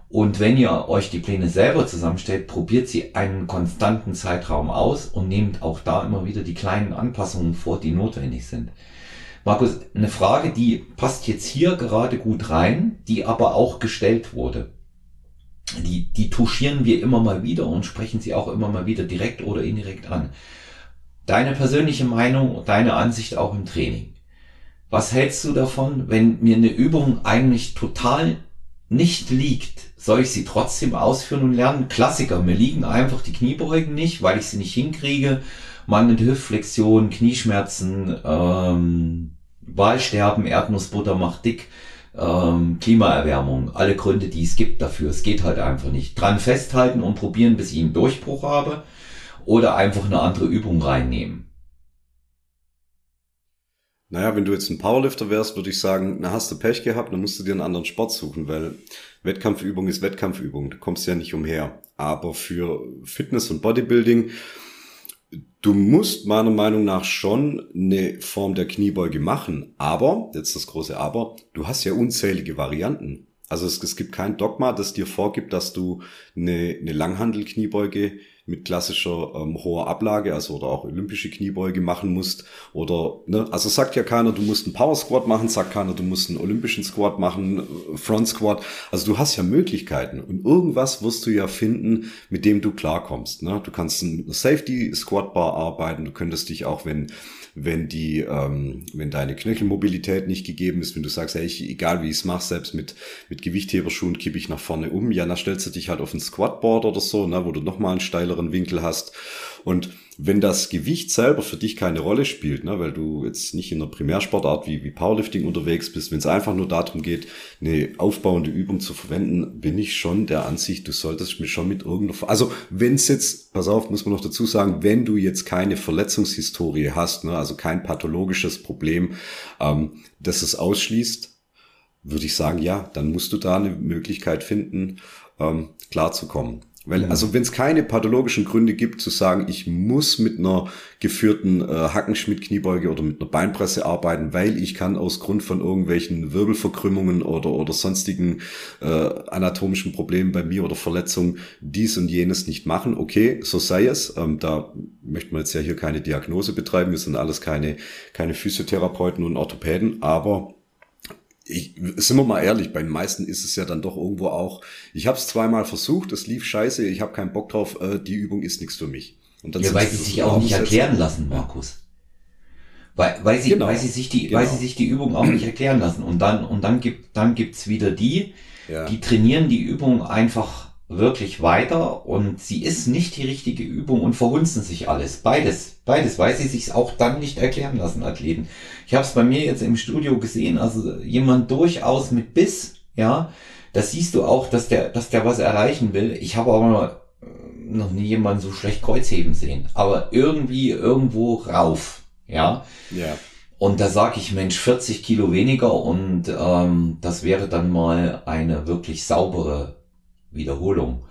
Speaker 1: Und wenn ihr euch die Pläne selber zusammenstellt, probiert sie einen konstanten Zeitraum aus und nehmt auch da immer wieder die kleinen Anpassungen vor, die notwendig sind. Markus, eine Frage, die passt jetzt hier gerade gut rein, die aber auch gestellt wurde. Die, die touchieren wir immer mal wieder und sprechen sie auch immer mal wieder direkt oder indirekt an. Deine persönliche Meinung, deine Ansicht auch im Training. Was hältst du davon, wenn mir eine Übung eigentlich total nicht liegt? Soll ich sie trotzdem ausführen und lernen? Klassiker, mir liegen einfach die Kniebeugen nicht, weil ich sie nicht hinkriege. Mangelnde Hüftflexion, Knieschmerzen, ähm, Wahlsterben, Erdnussbutter macht dick, ähm, Klimaerwärmung, alle Gründe, die es gibt dafür. Es geht halt einfach nicht. Dran festhalten und probieren, bis ich einen Durchbruch habe oder einfach eine andere Übung reinnehmen?
Speaker 2: Naja, wenn du jetzt ein Powerlifter wärst, würde ich sagen, na hast du Pech gehabt, dann musst du dir einen anderen Sport suchen, weil Wettkampfübung ist Wettkampfübung, du kommst ja nicht umher. Aber für Fitness und Bodybuilding, du musst meiner Meinung nach schon eine Form der Kniebeuge machen. Aber, jetzt das große Aber, du hast ja unzählige Varianten. Also es, es gibt kein Dogma, das dir vorgibt, dass du eine, eine Langhandel-Kniebeuge mit klassischer ähm, hoher Ablage, also oder auch olympische Kniebeuge machen musst. Oder, ne, also sagt ja keiner, du musst einen Power Squat machen, sagt keiner, du musst einen olympischen Squat machen, äh, Front Squat. Also du hast ja Möglichkeiten und irgendwas wirst du ja finden, mit dem du klarkommst. Ne? Du kannst einen Safety Squat Bar arbeiten, du könntest dich auch, wenn wenn die, ähm, wenn deine Knöchelmobilität nicht gegeben ist, wenn du sagst, hey, ich, egal wie ich es mache, selbst mit, mit Gewichtheberschuhen kippe ich nach vorne um, ja, dann stellst du dich halt auf ein Squatboard oder so, ne, wo du nochmal einen steileren Winkel hast. Und wenn das Gewicht selber für dich keine Rolle spielt, ne, weil du jetzt nicht in einer Primärsportart wie, wie Powerlifting unterwegs bist, wenn es einfach nur darum geht, eine aufbauende Übung zu verwenden, bin ich schon der Ansicht, du solltest mich schon mit irgendeiner, also wenn es jetzt, pass auf, muss man noch dazu sagen, wenn du jetzt keine Verletzungshistorie hast, ne, also kein pathologisches Problem, ähm, das es ausschließt, würde ich sagen, ja, dann musst du da eine Möglichkeit finden, ähm, klarzukommen. Weil, mhm. also wenn es keine pathologischen Gründe gibt, zu sagen, ich muss mit einer geführten äh, Hackenschmidt-Kniebeuge oder mit einer Beinpresse arbeiten, weil ich kann aus Grund von irgendwelchen Wirbelverkrümmungen oder, oder sonstigen äh, anatomischen Problemen bei mir oder Verletzungen dies und jenes nicht machen. Okay, so sei es. Ähm, da möchte man jetzt ja hier keine Diagnose betreiben. Wir sind alles keine, keine Physiotherapeuten und Orthopäden, aber ich, sind wir mal ehrlich, bei den meisten ist es ja dann doch irgendwo auch, ich habe es zweimal versucht, es lief scheiße, ich habe keinen Bock drauf, äh, die Übung ist nichts für mich.
Speaker 1: Und dann ja, weil sie sich auch nicht erklären lassen, Markus. Weil, weil, sie, genau. weil, sie sich die, genau. weil sie sich die Übung auch nicht erklären lassen. Und dann, und dann gibt, dann gibt's wieder die, ja. die trainieren die Übung einfach wirklich weiter und sie ist nicht die richtige Übung und verhunzen sich alles. Beides, beides, weil sie sich auch dann nicht erklären lassen, Athleten. Ich habe es bei mir jetzt im Studio gesehen, also jemand durchaus mit Biss, ja, das siehst du auch, dass der, dass der was erreichen will. Ich habe aber äh, noch nie jemanden so schlecht Kreuzheben sehen, aber irgendwie irgendwo rauf, ja. Ja. Und da sage ich, Mensch, 40 Kilo weniger und ähm, das wäre dann mal eine wirklich saubere Wiederholung.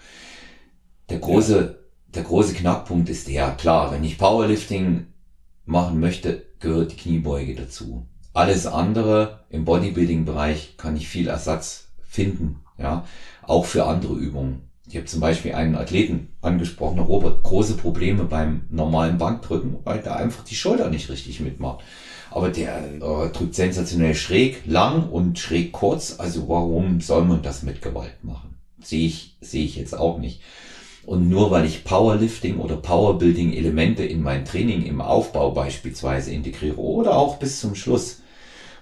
Speaker 1: Der große, ja. der große Knackpunkt ist der, klar, wenn ich Powerlifting machen möchte, gehört die Kniebeuge dazu. Alles andere im Bodybuilding-Bereich kann ich viel Ersatz finden, ja, auch für andere Übungen. Ich habe zum Beispiel einen Athleten angesprochen, Robert, große Probleme beim normalen Bankdrücken, weil der einfach die Schulter nicht richtig mitmacht. Aber der äh, drückt sensationell schräg, lang und schräg kurz. Also warum soll man das mit Gewalt machen? Sehe ich, sehe ich jetzt auch nicht. Und nur weil ich Powerlifting oder Powerbuilding Elemente in mein Training im Aufbau beispielsweise integriere oder auch bis zum Schluss,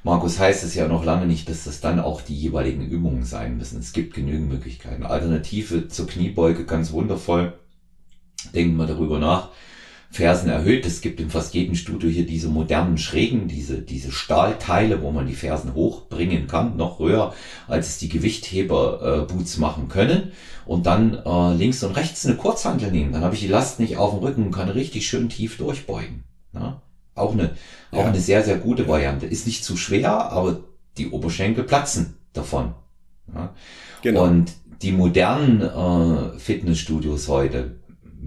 Speaker 1: Markus, heißt es ja noch lange nicht, dass das dann auch die jeweiligen Übungen sein müssen. Es gibt genügend Möglichkeiten. Alternative zur Kniebeuge ganz wundervoll. Denken wir darüber nach. Fersen erhöht. Es gibt in fast jedem Studio hier diese modernen Schrägen, diese, diese Stahlteile, wo man die Fersen hochbringen kann, noch höher, als es die Gewichtheber-Boots äh, machen können. Und dann äh, links und rechts eine Kurzhantel nehmen. Dann habe ich die Last nicht auf dem Rücken und kann richtig schön tief durchbeugen. Ja? Auch eine, auch ja. eine sehr, sehr gute Variante. Ist nicht zu schwer, aber die Oberschenkel platzen davon. Ja? Genau. Und die modernen äh, Fitnessstudios heute,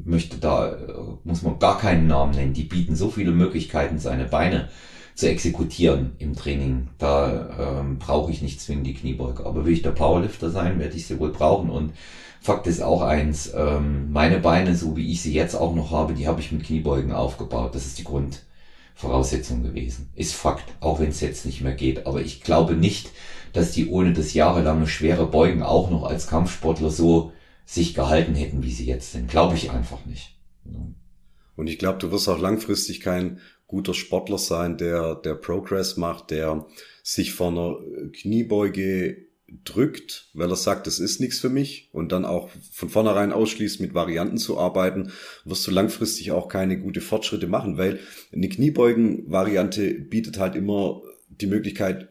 Speaker 1: möchte da, äh, muss man gar keinen Namen nennen. Die bieten so viele Möglichkeiten, seine Beine zu exekutieren im Training. Da ähm, brauche ich nicht zwingend die Kniebeuge. Aber will ich der Powerlifter sein, werde ich sie wohl brauchen. Und Fakt ist auch eins, ähm, meine Beine, so wie ich sie jetzt auch noch habe, die habe ich mit Kniebeugen aufgebaut. Das ist die Grundvoraussetzung gewesen. Ist Fakt, auch wenn es jetzt nicht mehr geht. Aber ich glaube nicht, dass die ohne das jahrelange schwere Beugen auch noch als Kampfsportler so sich gehalten hätten, wie sie jetzt sind. Glaube ich einfach nicht.
Speaker 2: Und ich glaube, du wirst auch langfristig kein guter Sportler sein, der, der Progress macht, der sich vor einer Kniebeuge drückt, weil er sagt, das ist nichts für mich und dann auch von vornherein ausschließt, mit Varianten zu arbeiten, wirst du langfristig auch keine gute Fortschritte machen, weil eine Kniebeugen-Variante bietet halt immer die Möglichkeit,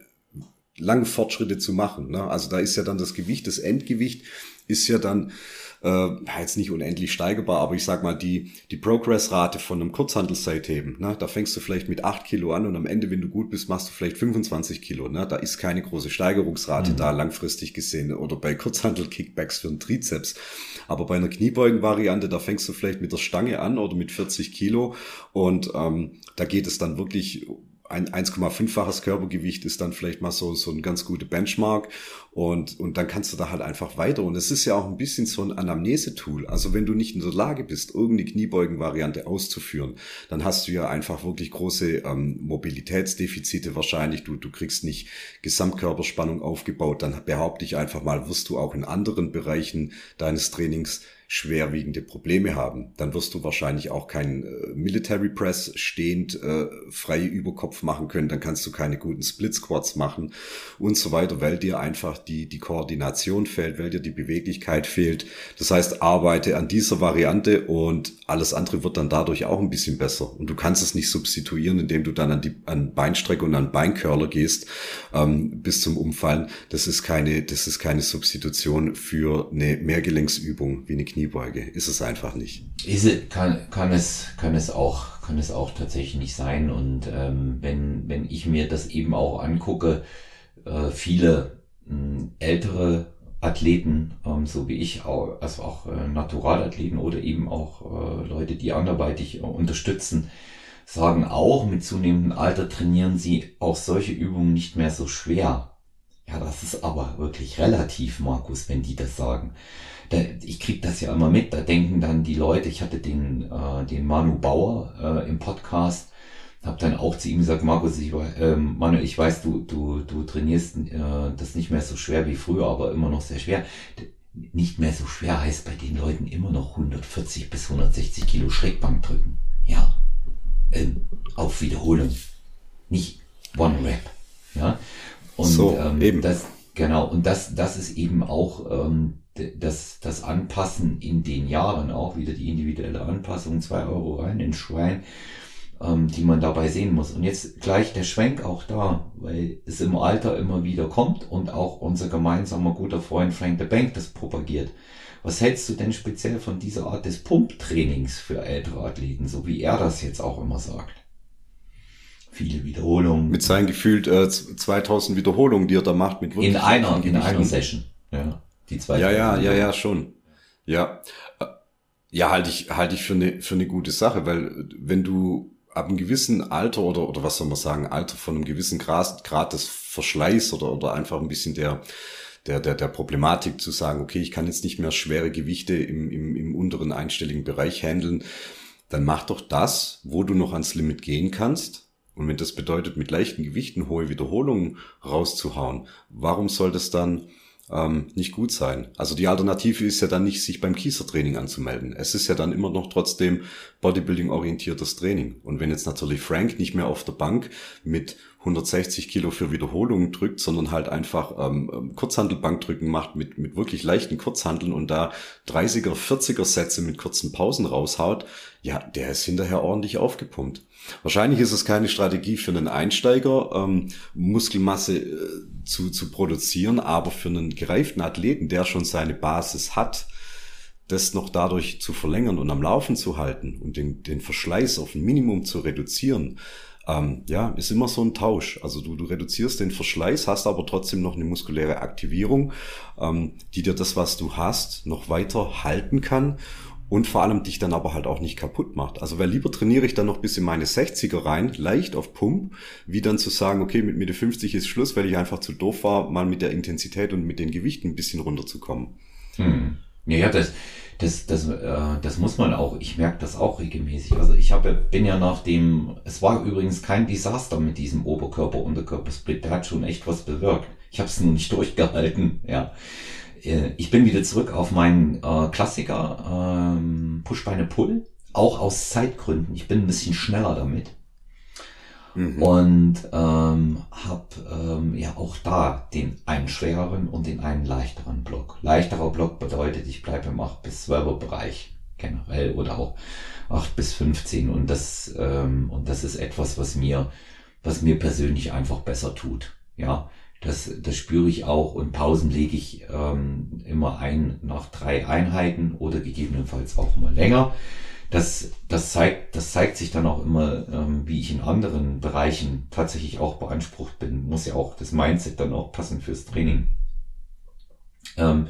Speaker 2: lange Fortschritte zu machen. Ne? Also da ist ja dann das Gewicht, das Endgewicht ist ja dann äh, jetzt nicht unendlich steigerbar, aber ich sag mal, die, die Progress-Rate von einem Kurzhandelseitheben, ne, da fängst du vielleicht mit 8 Kilo an und am Ende, wenn du gut bist, machst du vielleicht 25 Kilo. Ne? Da ist keine große Steigerungsrate mhm. da langfristig gesehen oder bei Kurzhandel-Kickbacks für einen Trizeps. Aber bei einer Kniebeugen-Variante, da fängst du vielleicht mit der Stange an oder mit 40 Kilo und ähm, da geht es dann wirklich ein 1,5-faches Körpergewicht ist dann vielleicht mal so, so ein ganz guter Benchmark und, und dann kannst du da halt einfach weiter. Und es ist ja auch ein bisschen so ein Anamnese-Tool. Also wenn du nicht in der Lage bist, irgendeine Kniebeugen-Variante auszuführen, dann hast du ja einfach wirklich große ähm, Mobilitätsdefizite wahrscheinlich. Du, du kriegst nicht Gesamtkörperspannung aufgebaut. Dann behaupte ich einfach mal, wirst du auch in anderen Bereichen deines Trainings schwerwiegende Probleme haben. Dann wirst du wahrscheinlich auch keinen äh, Military Press stehend äh, frei über Kopf machen können. Dann kannst du keine guten Split Squats machen und so weiter, weil dir einfach die, die Koordination fehlt, weil dir die Beweglichkeit fehlt. Das heißt, arbeite an dieser Variante und alles andere wird dann dadurch auch ein bisschen besser. Und du kannst es nicht substituieren, indem du dann an die an Beinstrecke und an Beincurler gehst ähm, bis zum Umfallen. Das ist keine, das ist keine Substitution für eine Mehrgelenksübung wie eine Kniebeuge. Ist es einfach nicht.
Speaker 1: Ist, kann, kann, es, kann, es auch, kann es auch tatsächlich nicht sein. Und ähm, wenn, wenn ich mir das eben auch angucke, äh, viele äh, ältere Athleten, ähm, so wie ich, auch, also auch äh, Naturalathleten oder eben auch äh, Leute, die anderweitig äh, unterstützen, sagen auch, mit zunehmendem Alter trainieren sie auch solche Übungen nicht mehr so schwer. Ja, das ist aber wirklich relativ, Markus, wenn die das sagen da, ich krieg das ja immer mit, da denken dann die Leute, ich hatte den, äh, den Manu Bauer äh, im Podcast, habe dann auch zu ihm gesagt, Markus, ich, äh, Manu, ich weiß, du, du, du trainierst äh, das nicht mehr so schwer wie früher, aber immer noch sehr schwer. Nicht mehr so schwer heißt bei den Leuten immer noch 140 bis 160 Kilo Schrägbank drücken. Ja, ähm, auf Wiederholung, nicht One Rap. Ja, und so, ähm, eben. das genau und das, das ist eben auch ähm, das, das Anpassen in den Jahren, auch wieder die individuelle Anpassung, zwei Euro rein ins Schwein, ähm, die man dabei sehen muss. Und jetzt gleich der Schwenk auch da, weil es im Alter immer wieder kommt und auch unser gemeinsamer guter Freund Frank de Bank das propagiert. Was hältst du denn speziell von dieser Art des Pumptrainings für ältere Athleten, so wie er das jetzt auch immer sagt? Viele Wiederholungen.
Speaker 2: Mit seinen gefühlt äh, 2000 Wiederholungen, die er da macht, mit
Speaker 1: In einer, in einer Session. Ja.
Speaker 2: Die zwei. Ja, ja, ja, ja, schon. Ja. Ja, halte ich, halte ich für eine, für eine gute Sache, weil wenn du ab einem gewissen Alter oder, oder was soll man sagen, Alter von einem gewissen Grad, Grad des Verschleiß oder, oder einfach ein bisschen der, der, der, der Problematik zu sagen, okay, ich kann jetzt nicht mehr schwere Gewichte im, im, im unteren einstelligen Bereich handeln, dann mach doch das, wo du noch ans Limit gehen kannst. Und wenn das bedeutet, mit leichten Gewichten hohe Wiederholungen rauszuhauen, warum soll das dann ähm, nicht gut sein. Also die Alternative ist ja dann nicht, sich beim Kiesertraining anzumelden. Es ist ja dann immer noch trotzdem Bodybuilding-orientiertes Training. Und wenn jetzt natürlich Frank nicht mehr auf der Bank mit 160 Kilo für Wiederholungen drückt, sondern halt einfach ähm, ähm Kurzhandelbankdrücken macht mit, mit wirklich leichten Kurzhandeln und da 30er, 40er Sätze mit kurzen Pausen raushaut, ja, der ist hinterher ordentlich aufgepumpt. Wahrscheinlich ist es keine Strategie für einen Einsteiger, ähm, Muskelmasse äh, zu, zu produzieren, aber für einen gereiften Athleten, der schon seine Basis hat, das noch dadurch zu verlängern und am Laufen zu halten und den, den Verschleiß auf ein Minimum zu reduzieren, ähm, ja, ist immer so ein Tausch. Also du, du reduzierst den Verschleiß, hast aber trotzdem noch eine muskuläre Aktivierung, ähm, die dir das, was du hast, noch weiter halten kann und vor allem dich dann aber halt auch nicht kaputt macht. Also weil lieber trainiere ich dann noch bis in meine 60er rein, leicht auf Pump, wie dann zu sagen, okay, mit Mitte 50 ist Schluss, weil ich einfach zu doof war, mal mit der Intensität und mit den Gewichten ein bisschen runterzukommen.
Speaker 1: Hm. Ja, das, das, das, äh, das muss man auch, ich merke das auch regelmäßig. Also ich habe, bin ja nach dem, es war übrigens kein Desaster mit diesem Oberkörper-Unterkörper-Split, der hat schon echt was bewirkt. Ich habe es nur nicht durchgehalten, ja. Äh, ich bin wieder zurück auf meinen äh, Klassiker, ähm, Pushbeine Pull, auch aus Zeitgründen. Ich bin ein bisschen schneller damit. Mhm. Und ähm, habe ähm, ja auch da den einen schwereren und den einen leichteren Block. Leichterer Block bedeutet, ich bleibe im 8 bis 12er Bereich generell oder auch 8 bis 15 und das ähm, und das ist etwas, was mir was mir persönlich einfach besser tut. Ja, das, das spüre ich auch und Pausen lege ich ähm, immer ein nach drei Einheiten oder gegebenenfalls auch mal länger. Das, das, zeigt, das zeigt sich dann auch immer, ähm, wie ich in anderen Bereichen tatsächlich auch beansprucht bin. Muss ja auch das Mindset dann auch passen fürs Training. Ähm,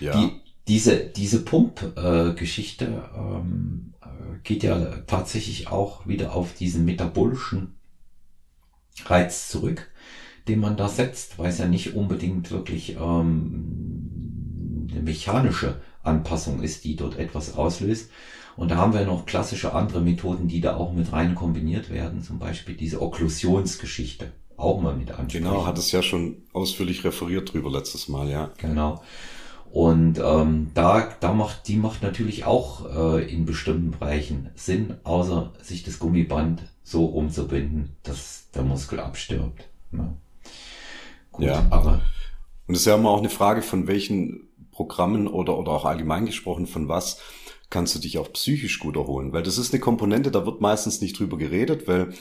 Speaker 1: ja. die, diese, diese Pump-Geschichte äh, ähm, äh, geht ja tatsächlich auch wieder auf diesen metabolischen Reiz zurück den man da setzt, weil es ja nicht unbedingt wirklich ähm, eine mechanische Anpassung ist, die dort etwas auslöst. Und da haben wir noch klassische andere Methoden, die da auch mit rein kombiniert werden, zum Beispiel diese Okklusionsgeschichte auch mal mit ansprechen.
Speaker 2: Genau, hat es ja schon ausführlich referiert drüber letztes Mal, ja.
Speaker 1: Genau. Und ähm, da, da macht, die macht natürlich auch äh, in bestimmten Bereichen Sinn, außer sich das Gummiband so rumzubinden, dass der Muskel abstirbt. Ne?
Speaker 2: Gut, ja. aber. Und es ist ja immer auch eine Frage, von welchen Programmen oder, oder auch allgemein gesprochen, von was kannst du dich auch psychisch gut erholen. Weil das ist eine Komponente, da wird meistens nicht drüber geredet, weil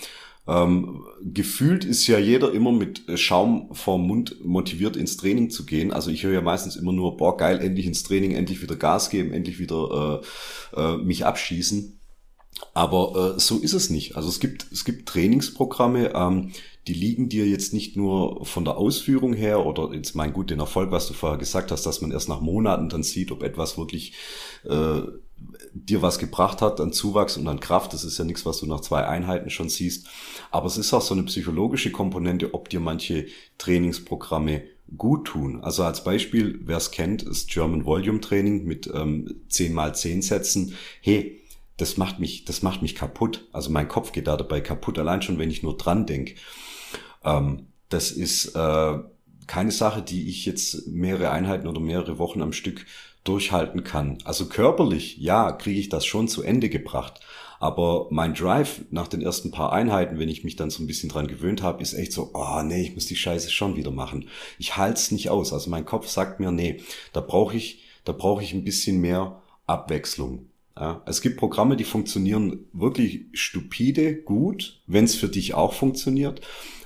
Speaker 2: ähm, gefühlt ist ja jeder immer mit Schaum vorm Mund motiviert ins Training zu gehen. Also ich höre ja meistens immer nur, boah, geil, endlich ins Training, endlich wieder Gas geben, endlich wieder äh, äh, mich abschießen. Aber äh, so ist es nicht. Also es gibt, es gibt Trainingsprogramme, ähm, die liegen dir jetzt nicht nur von der Ausführung her oder jetzt mein gut den Erfolg, was du vorher gesagt hast, dass man erst nach Monaten dann sieht, ob etwas wirklich äh, dir was gebracht hat an Zuwachs und an Kraft. Das ist ja nichts, was du nach zwei Einheiten schon siehst. Aber es ist auch so eine psychologische Komponente, ob dir manche Trainingsprogramme gut tun. Also als Beispiel, wer es kennt, ist German Volume Training mit ähm, 10 mal 10 Sätzen. Hey, das macht mich, das macht mich kaputt. Also mein Kopf geht da dabei kaputt, allein schon, wenn ich nur dran denke. Ähm, das ist äh, keine Sache, die ich jetzt mehrere Einheiten oder mehrere Wochen am Stück durchhalten kann. Also körperlich, ja, kriege ich das schon zu Ende gebracht. Aber mein Drive nach den ersten paar Einheiten, wenn ich mich dann so ein bisschen dran gewöhnt habe, ist echt so, oh nee, ich muss die Scheiße schon wieder machen. Ich halte es nicht aus. Also mein Kopf sagt mir, nee, da brauche ich, da brauche ich ein bisschen mehr Abwechslung. Ja, es gibt Programme, die funktionieren wirklich stupide gut, wenn es für dich auch funktioniert.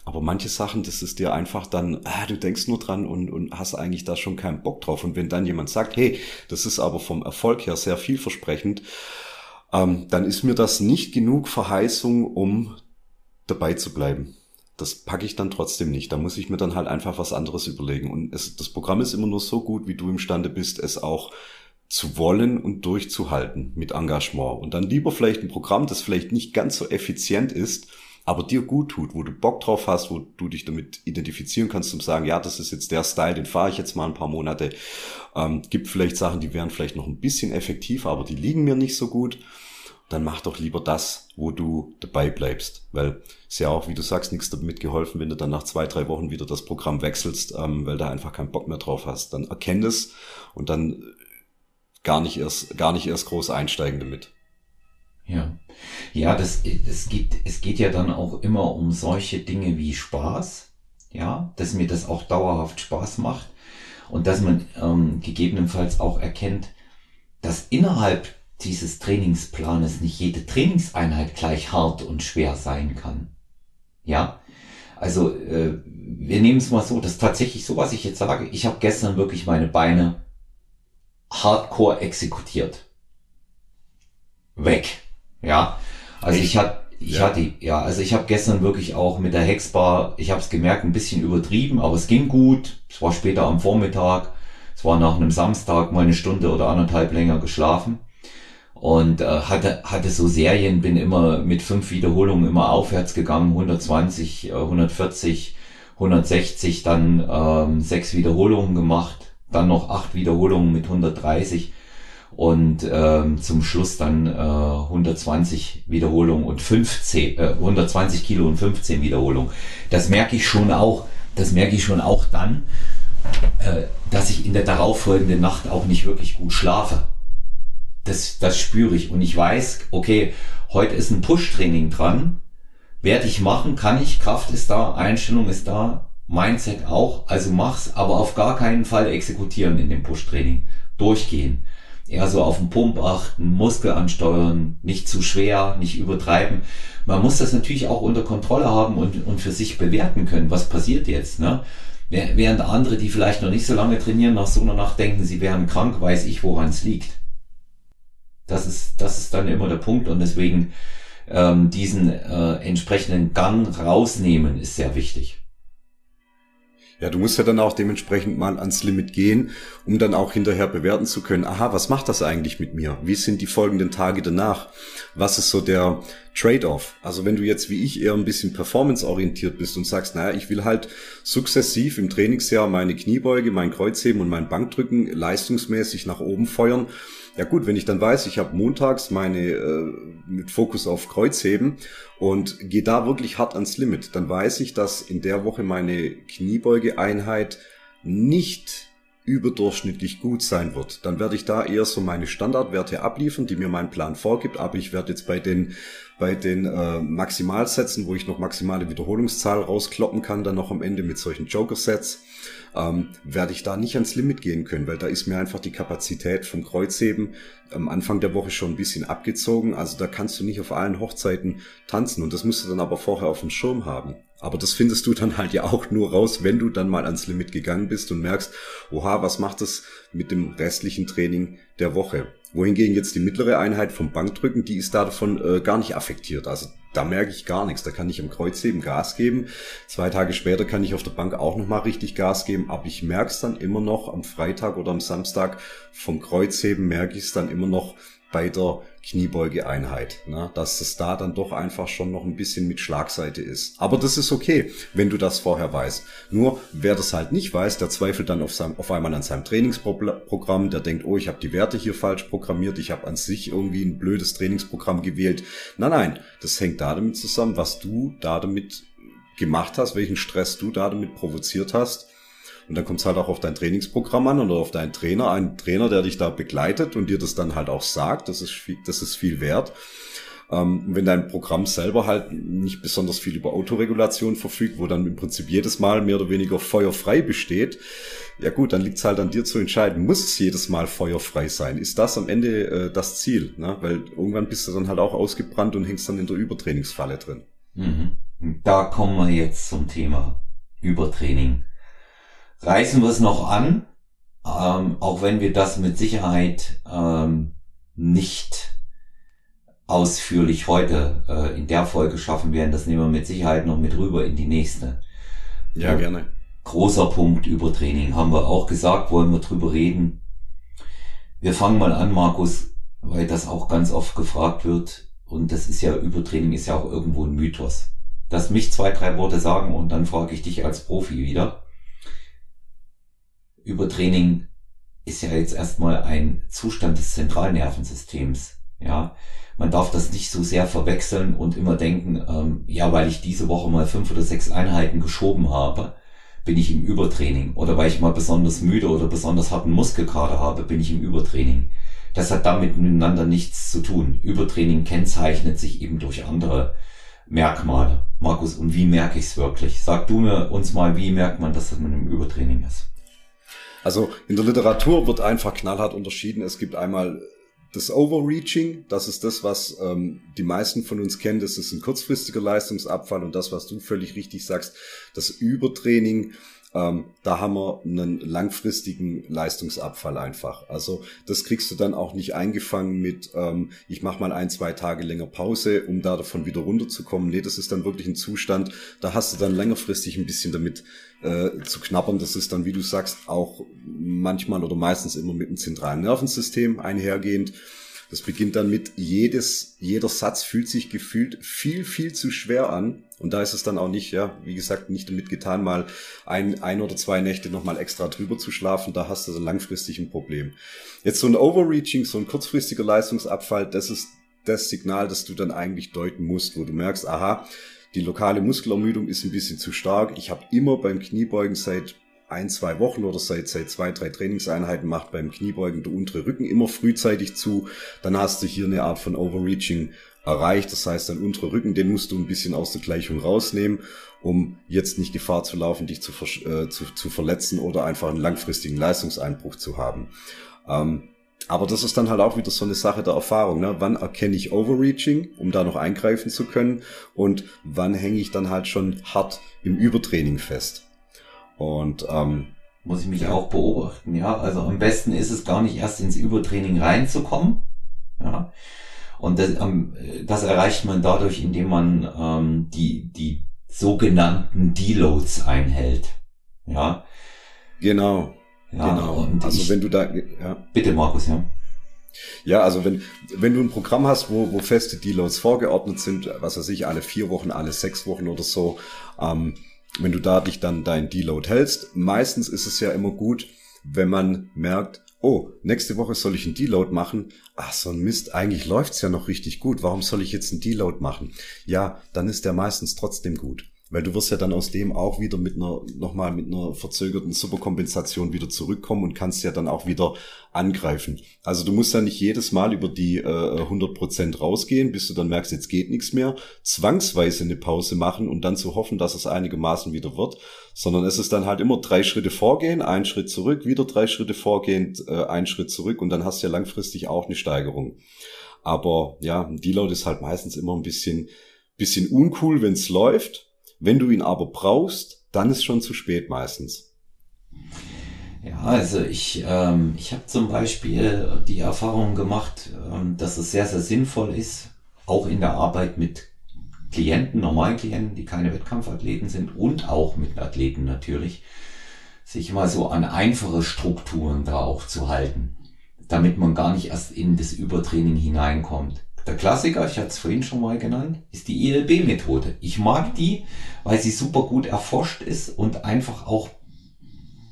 Speaker 2: Aber manche Sachen, das ist dir einfach dann, ah, du denkst nur dran und, und hast eigentlich da schon keinen Bock drauf. Und wenn dann jemand sagt, hey, das ist aber vom Erfolg her sehr vielversprechend, ähm, dann ist mir das nicht genug Verheißung, um dabei zu bleiben. Das packe ich dann trotzdem nicht. Da muss ich mir dann halt einfach was anderes überlegen. Und es, das Programm ist immer nur so gut, wie du imstande bist, es auch zu wollen und durchzuhalten mit Engagement. Und dann lieber vielleicht ein Programm, das vielleicht nicht ganz so effizient ist, aber dir gut tut, wo du Bock drauf hast, wo du dich damit identifizieren kannst und sagen, ja, das ist jetzt der Style, den fahre ich jetzt mal ein paar Monate. Ähm, gibt vielleicht Sachen, die wären vielleicht noch ein bisschen effektiver, aber die liegen mir nicht so gut. Dann mach doch lieber das, wo du dabei bleibst. Weil es ja auch, wie du sagst, nichts damit geholfen, wenn du dann nach zwei, drei Wochen wieder das Programm wechselst, ähm, weil da einfach keinen Bock mehr drauf hast. Dann erkenn es und dann gar nicht erst, gar nicht erst groß einsteigen damit.
Speaker 1: Ja. Ja, das, es geht, es geht ja dann auch immer um solche Dinge wie Spaß. Ja, dass mir das auch dauerhaft Spaß macht und dass man ähm, gegebenenfalls auch erkennt, dass innerhalb dieses Trainingsplanes nicht jede Trainingseinheit gleich hart und schwer sein kann. Ja, also äh, wir nehmen es mal so, das ist tatsächlich so, was ich jetzt sage. Ich habe gestern wirklich meine Beine hardcore exekutiert. Weg. Ja, also ich, ich hatte, ich ja. hatte, ja, also ich habe gestern wirklich auch mit der Hexbar, ich habe es gemerkt, ein bisschen übertrieben, aber es ging gut. Es war später am Vormittag, es war nach einem Samstag mal eine Stunde oder anderthalb länger geschlafen und äh, hatte hatte so Serien, bin immer mit fünf Wiederholungen immer aufwärts gegangen, 120, äh, 140, 160, dann ähm, sechs Wiederholungen gemacht, dann noch acht Wiederholungen mit 130 und ähm, zum Schluss dann äh, 120 Wiederholungen und 15, äh, 120 Kilo und 15 Wiederholungen. Das merke ich schon auch, das merke ich schon auch dann, äh, dass ich in der darauffolgenden Nacht auch nicht wirklich gut schlafe. Das, das spüre ich und ich weiß, okay, heute ist ein Push-Training dran, werde ich machen, kann ich, Kraft ist da, Einstellung ist da, Mindset auch, also mach's, aber auf gar keinen Fall exekutieren in dem Push-Training, durchgehen eher so auf den Pump achten, Muskel ansteuern, nicht zu schwer, nicht übertreiben. Man muss das natürlich auch unter Kontrolle haben und, und für sich bewerten können, was passiert jetzt. Ne? Während andere, die vielleicht noch nicht so lange trainieren, nach so einer Nacht denken, sie wären krank, weiß ich, woran es liegt. Das ist, das ist dann immer der Punkt und deswegen ähm, diesen äh, entsprechenden Gang rausnehmen ist sehr wichtig.
Speaker 2: Ja, du musst ja dann auch dementsprechend mal ans Limit gehen, um dann auch hinterher bewerten zu können, aha, was macht das eigentlich mit mir? Wie sind die folgenden Tage danach? Was ist so der Trade-off? Also wenn du jetzt wie ich eher ein bisschen performance-orientiert bist und sagst, naja, ich will halt sukzessiv im Trainingsjahr meine Kniebeuge, mein Kreuzheben und mein Bankdrücken leistungsmäßig nach oben feuern, ja gut, wenn ich dann weiß, ich habe montags meine äh, mit Fokus auf Kreuzheben und gehe da wirklich hart ans Limit, dann weiß ich, dass in der Woche meine Kniebeugeeinheit nicht überdurchschnittlich gut sein wird, dann werde ich da eher so meine Standardwerte abliefern, die mir mein Plan vorgibt, aber ich werde jetzt bei den bei den äh, Maximalsätzen, wo ich noch maximale Wiederholungszahl rauskloppen kann, dann noch am Ende mit solchen Joker-Sets, ähm, werde ich da nicht ans Limit gehen können, weil da ist mir einfach die Kapazität vom Kreuzheben am Anfang der Woche schon ein bisschen abgezogen. Also da kannst du nicht auf allen Hochzeiten tanzen und das musst du dann aber vorher auf dem Schirm haben. Aber das findest du dann halt ja auch nur raus, wenn du dann mal ans Limit gegangen bist und merkst, oha, was macht das mit dem restlichen Training der Woche? Wohingegen jetzt die mittlere Einheit vom Bankdrücken, die ist da davon äh, gar nicht affektiert. Also da merke ich gar nichts. Da kann ich im Kreuzheben Gas geben. Zwei Tage später kann ich auf der Bank auch nochmal richtig Gas geben. Aber ich merke es dann immer noch am Freitag oder am Samstag vom Kreuzheben merke ich es dann immer noch bei der Kniebeugeeinheit, ne? dass es da dann doch einfach schon noch ein bisschen mit Schlagseite ist. Aber das ist okay, wenn du das vorher weißt. Nur wer das halt nicht weiß, der zweifelt dann auf, seinem, auf einmal an seinem Trainingsprogramm, der denkt, oh, ich habe die Werte hier falsch programmiert, ich habe an sich irgendwie ein blödes Trainingsprogramm gewählt. Nein, nein, das hängt da damit zusammen, was du da damit gemacht hast, welchen Stress du da damit provoziert hast und dann kommt es halt auch auf dein Trainingsprogramm an oder auf deinen Trainer, einen Trainer, der dich da begleitet und dir das dann halt auch sagt, das ist viel, das ist viel wert. Ähm, wenn dein Programm selber halt nicht besonders viel über Autoregulation verfügt, wo dann im Prinzip jedes Mal mehr oder weniger feuerfrei besteht, ja gut, dann liegt es halt an dir zu entscheiden, muss es jedes Mal feuerfrei sein? Ist das am Ende äh, das Ziel? Ne? Weil irgendwann bist du dann halt auch ausgebrannt und hängst dann in der Übertrainingsfalle drin.
Speaker 1: Mhm. Da kommen wir jetzt zum Thema Übertraining reißen wir es noch an, ähm, auch wenn wir das mit Sicherheit ähm, nicht ausführlich heute äh, in der Folge schaffen werden. Das nehmen wir mit Sicherheit noch mit rüber in die nächste.
Speaker 2: Ja, gerne.
Speaker 1: Großer Punkt Übertraining haben wir auch gesagt, wollen wir drüber reden. Wir fangen mal an, Markus, weil das auch ganz oft gefragt wird. Und das ist ja, Übertraining ist ja auch irgendwo ein Mythos. Lass mich zwei, drei Worte sagen und dann frage ich dich als Profi wieder. Übertraining ist ja jetzt erstmal ein Zustand des Zentralnervensystems. Ja, man darf das nicht so sehr verwechseln und immer denken, ähm, ja, weil ich diese Woche mal fünf oder sechs Einheiten geschoben habe, bin ich im Übertraining. Oder weil ich mal besonders müde oder besonders harten Muskelkater habe, bin ich im Übertraining. Das hat damit miteinander nichts zu tun. Übertraining kennzeichnet sich eben durch andere Merkmale. Markus, und wie merke ich es wirklich? Sag du mir uns mal, wie merkt man, dass man im Übertraining ist?
Speaker 2: Also in der Literatur wird einfach knallhart unterschieden. Es gibt einmal das Overreaching, das ist das, was ähm, die meisten von uns kennen, das ist ein kurzfristiger Leistungsabfall und das, was du völlig richtig sagst, das Übertraining, ähm, da haben wir einen langfristigen Leistungsabfall einfach. Also das kriegst du dann auch nicht eingefangen mit, ähm, ich mache mal ein, zwei Tage länger Pause, um da davon wieder runterzukommen. Nee, das ist dann wirklich ein Zustand, da hast du dann längerfristig ein bisschen damit äh, zu knabbern. Das ist dann, wie du sagst, auch manchmal oder meistens immer mit dem zentralen Nervensystem einhergehend. Das beginnt dann mit jedes, jeder Satz fühlt sich gefühlt viel, viel zu schwer an. Und da ist es dann auch nicht, ja, wie gesagt, nicht damit getan, mal ein, ein oder zwei Nächte nochmal extra drüber zu schlafen. Da hast du dann langfristig ein Problem. Jetzt so ein Overreaching, so ein kurzfristiger Leistungsabfall, das ist das Signal, das du dann eigentlich deuten musst, wo du merkst, aha, die lokale Muskelermüdung ist ein bisschen zu stark. Ich habe immer beim Kniebeugen seit ein, zwei Wochen oder seit, seit zwei, drei Trainingseinheiten macht beim Kniebeugen der untere Rücken immer frühzeitig zu. Dann hast du hier eine Art von Overreaching erreicht. Das heißt, dein unterer Rücken, den musst du ein bisschen aus der Gleichung rausnehmen, um jetzt nicht Gefahr zu laufen, dich zu, äh, zu, zu verletzen oder einfach einen langfristigen Leistungseinbruch zu haben. Ähm, aber das ist dann halt auch wieder so eine Sache der Erfahrung. Ne? Wann erkenne ich Overreaching, um da noch eingreifen zu können? Und wann hänge ich dann halt schon hart im Übertraining fest? Und ähm,
Speaker 1: muss ich mich auch beobachten, ja. Also am besten ist es gar nicht erst ins Übertraining reinzukommen. Ja. Und das, ähm, das erreicht man dadurch, indem man ähm, die, die sogenannten Deloads einhält. Ja.
Speaker 2: Genau. Ja, genau. also ich, wenn du da,
Speaker 1: ja. Bitte, Markus, ja.
Speaker 2: Ja, also wenn, wenn du ein Programm hast, wo, wo feste Deloads vorgeordnet sind, was weiß ich, alle vier Wochen, alle sechs Wochen oder so, ähm, wenn du da dich dann dein Deload hältst, meistens ist es ja immer gut, wenn man merkt, oh, nächste Woche soll ich einen Deload machen. Ach, so ein Mist, eigentlich läuft's ja noch richtig gut. Warum soll ich jetzt einen Deload machen? Ja, dann ist der meistens trotzdem gut. Weil du wirst ja dann aus dem auch wieder mit einer, nochmal mit einer verzögerten Superkompensation wieder zurückkommen und kannst ja dann auch wieder angreifen. Also du musst ja nicht jedes Mal über die äh, 100% rausgehen, bis du dann merkst, jetzt geht nichts mehr, zwangsweise eine Pause machen und dann zu hoffen, dass es einigermaßen wieder wird, sondern es ist dann halt immer drei Schritte vorgehen, ein Schritt zurück, wieder drei Schritte vorgehen, äh, ein Schritt zurück und dann hast du ja langfristig auch eine Steigerung. Aber ja, ein Deload ist halt meistens immer ein bisschen, bisschen uncool, wenn es läuft wenn du ihn aber brauchst, dann ist schon zu spät meistens.
Speaker 1: Ja, also ich, ähm, ich habe zum Beispiel die Erfahrung gemacht, ähm, dass es sehr, sehr sinnvoll ist, auch in der Arbeit mit Klienten, normalen Klienten, die keine Wettkampfathleten sind und auch mit Athleten natürlich, sich mal so an einfache Strukturen da auch zu halten, damit man gar nicht erst in das Übertraining hineinkommt. Der Klassiker, ich hatte es vorhin schon mal genannt, ist die ILB-Methode. Ich mag die, weil sie super gut erforscht ist und einfach auch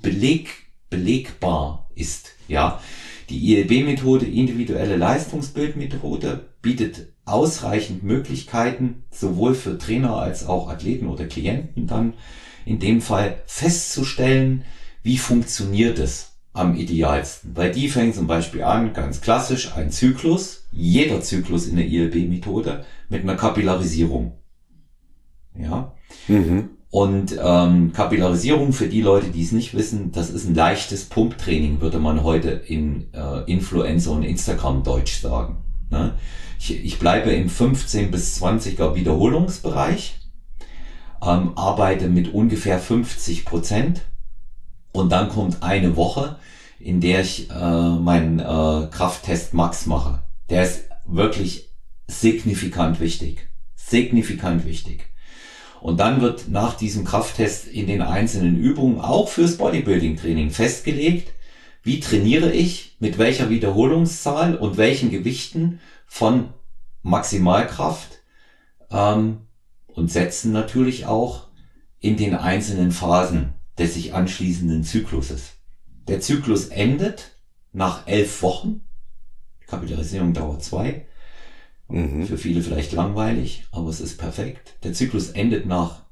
Speaker 1: beleg, belegbar ist. Ja, die ILB-Methode, individuelle Leistungsbildmethode, bietet ausreichend Möglichkeiten, sowohl für Trainer als auch Athleten oder Klienten dann in dem Fall festzustellen, wie funktioniert es am idealsten. Bei die fängt zum Beispiel an, ganz klassisch, ein Zyklus, jeder Zyklus in der ILB-Methode mit einer Kapillarisierung. Ja. Mhm. Und ähm, Kapillarisierung für die Leute, die es nicht wissen, das ist ein leichtes Pumptraining, würde man heute in äh, Influencer und Instagram Deutsch sagen. Ne? Ich, ich bleibe im 15 bis 20er Wiederholungsbereich, ähm, arbeite mit ungefähr 50 Prozent und dann kommt eine Woche, in der ich äh, meinen äh, Krafttest Max mache. Der ist wirklich signifikant wichtig. Signifikant wichtig. Und dann wird nach diesem Krafttest in den einzelnen Übungen auch fürs Bodybuilding-Training festgelegt, wie trainiere ich, mit welcher Wiederholungszahl und welchen Gewichten von Maximalkraft ähm, und setzen natürlich auch in den einzelnen Phasen des sich anschließenden Zykluses. Der Zyklus endet nach elf Wochen. Kapitalisierung dauert zwei. Mhm. Für viele vielleicht langweilig, aber es ist perfekt. Der Zyklus endet nach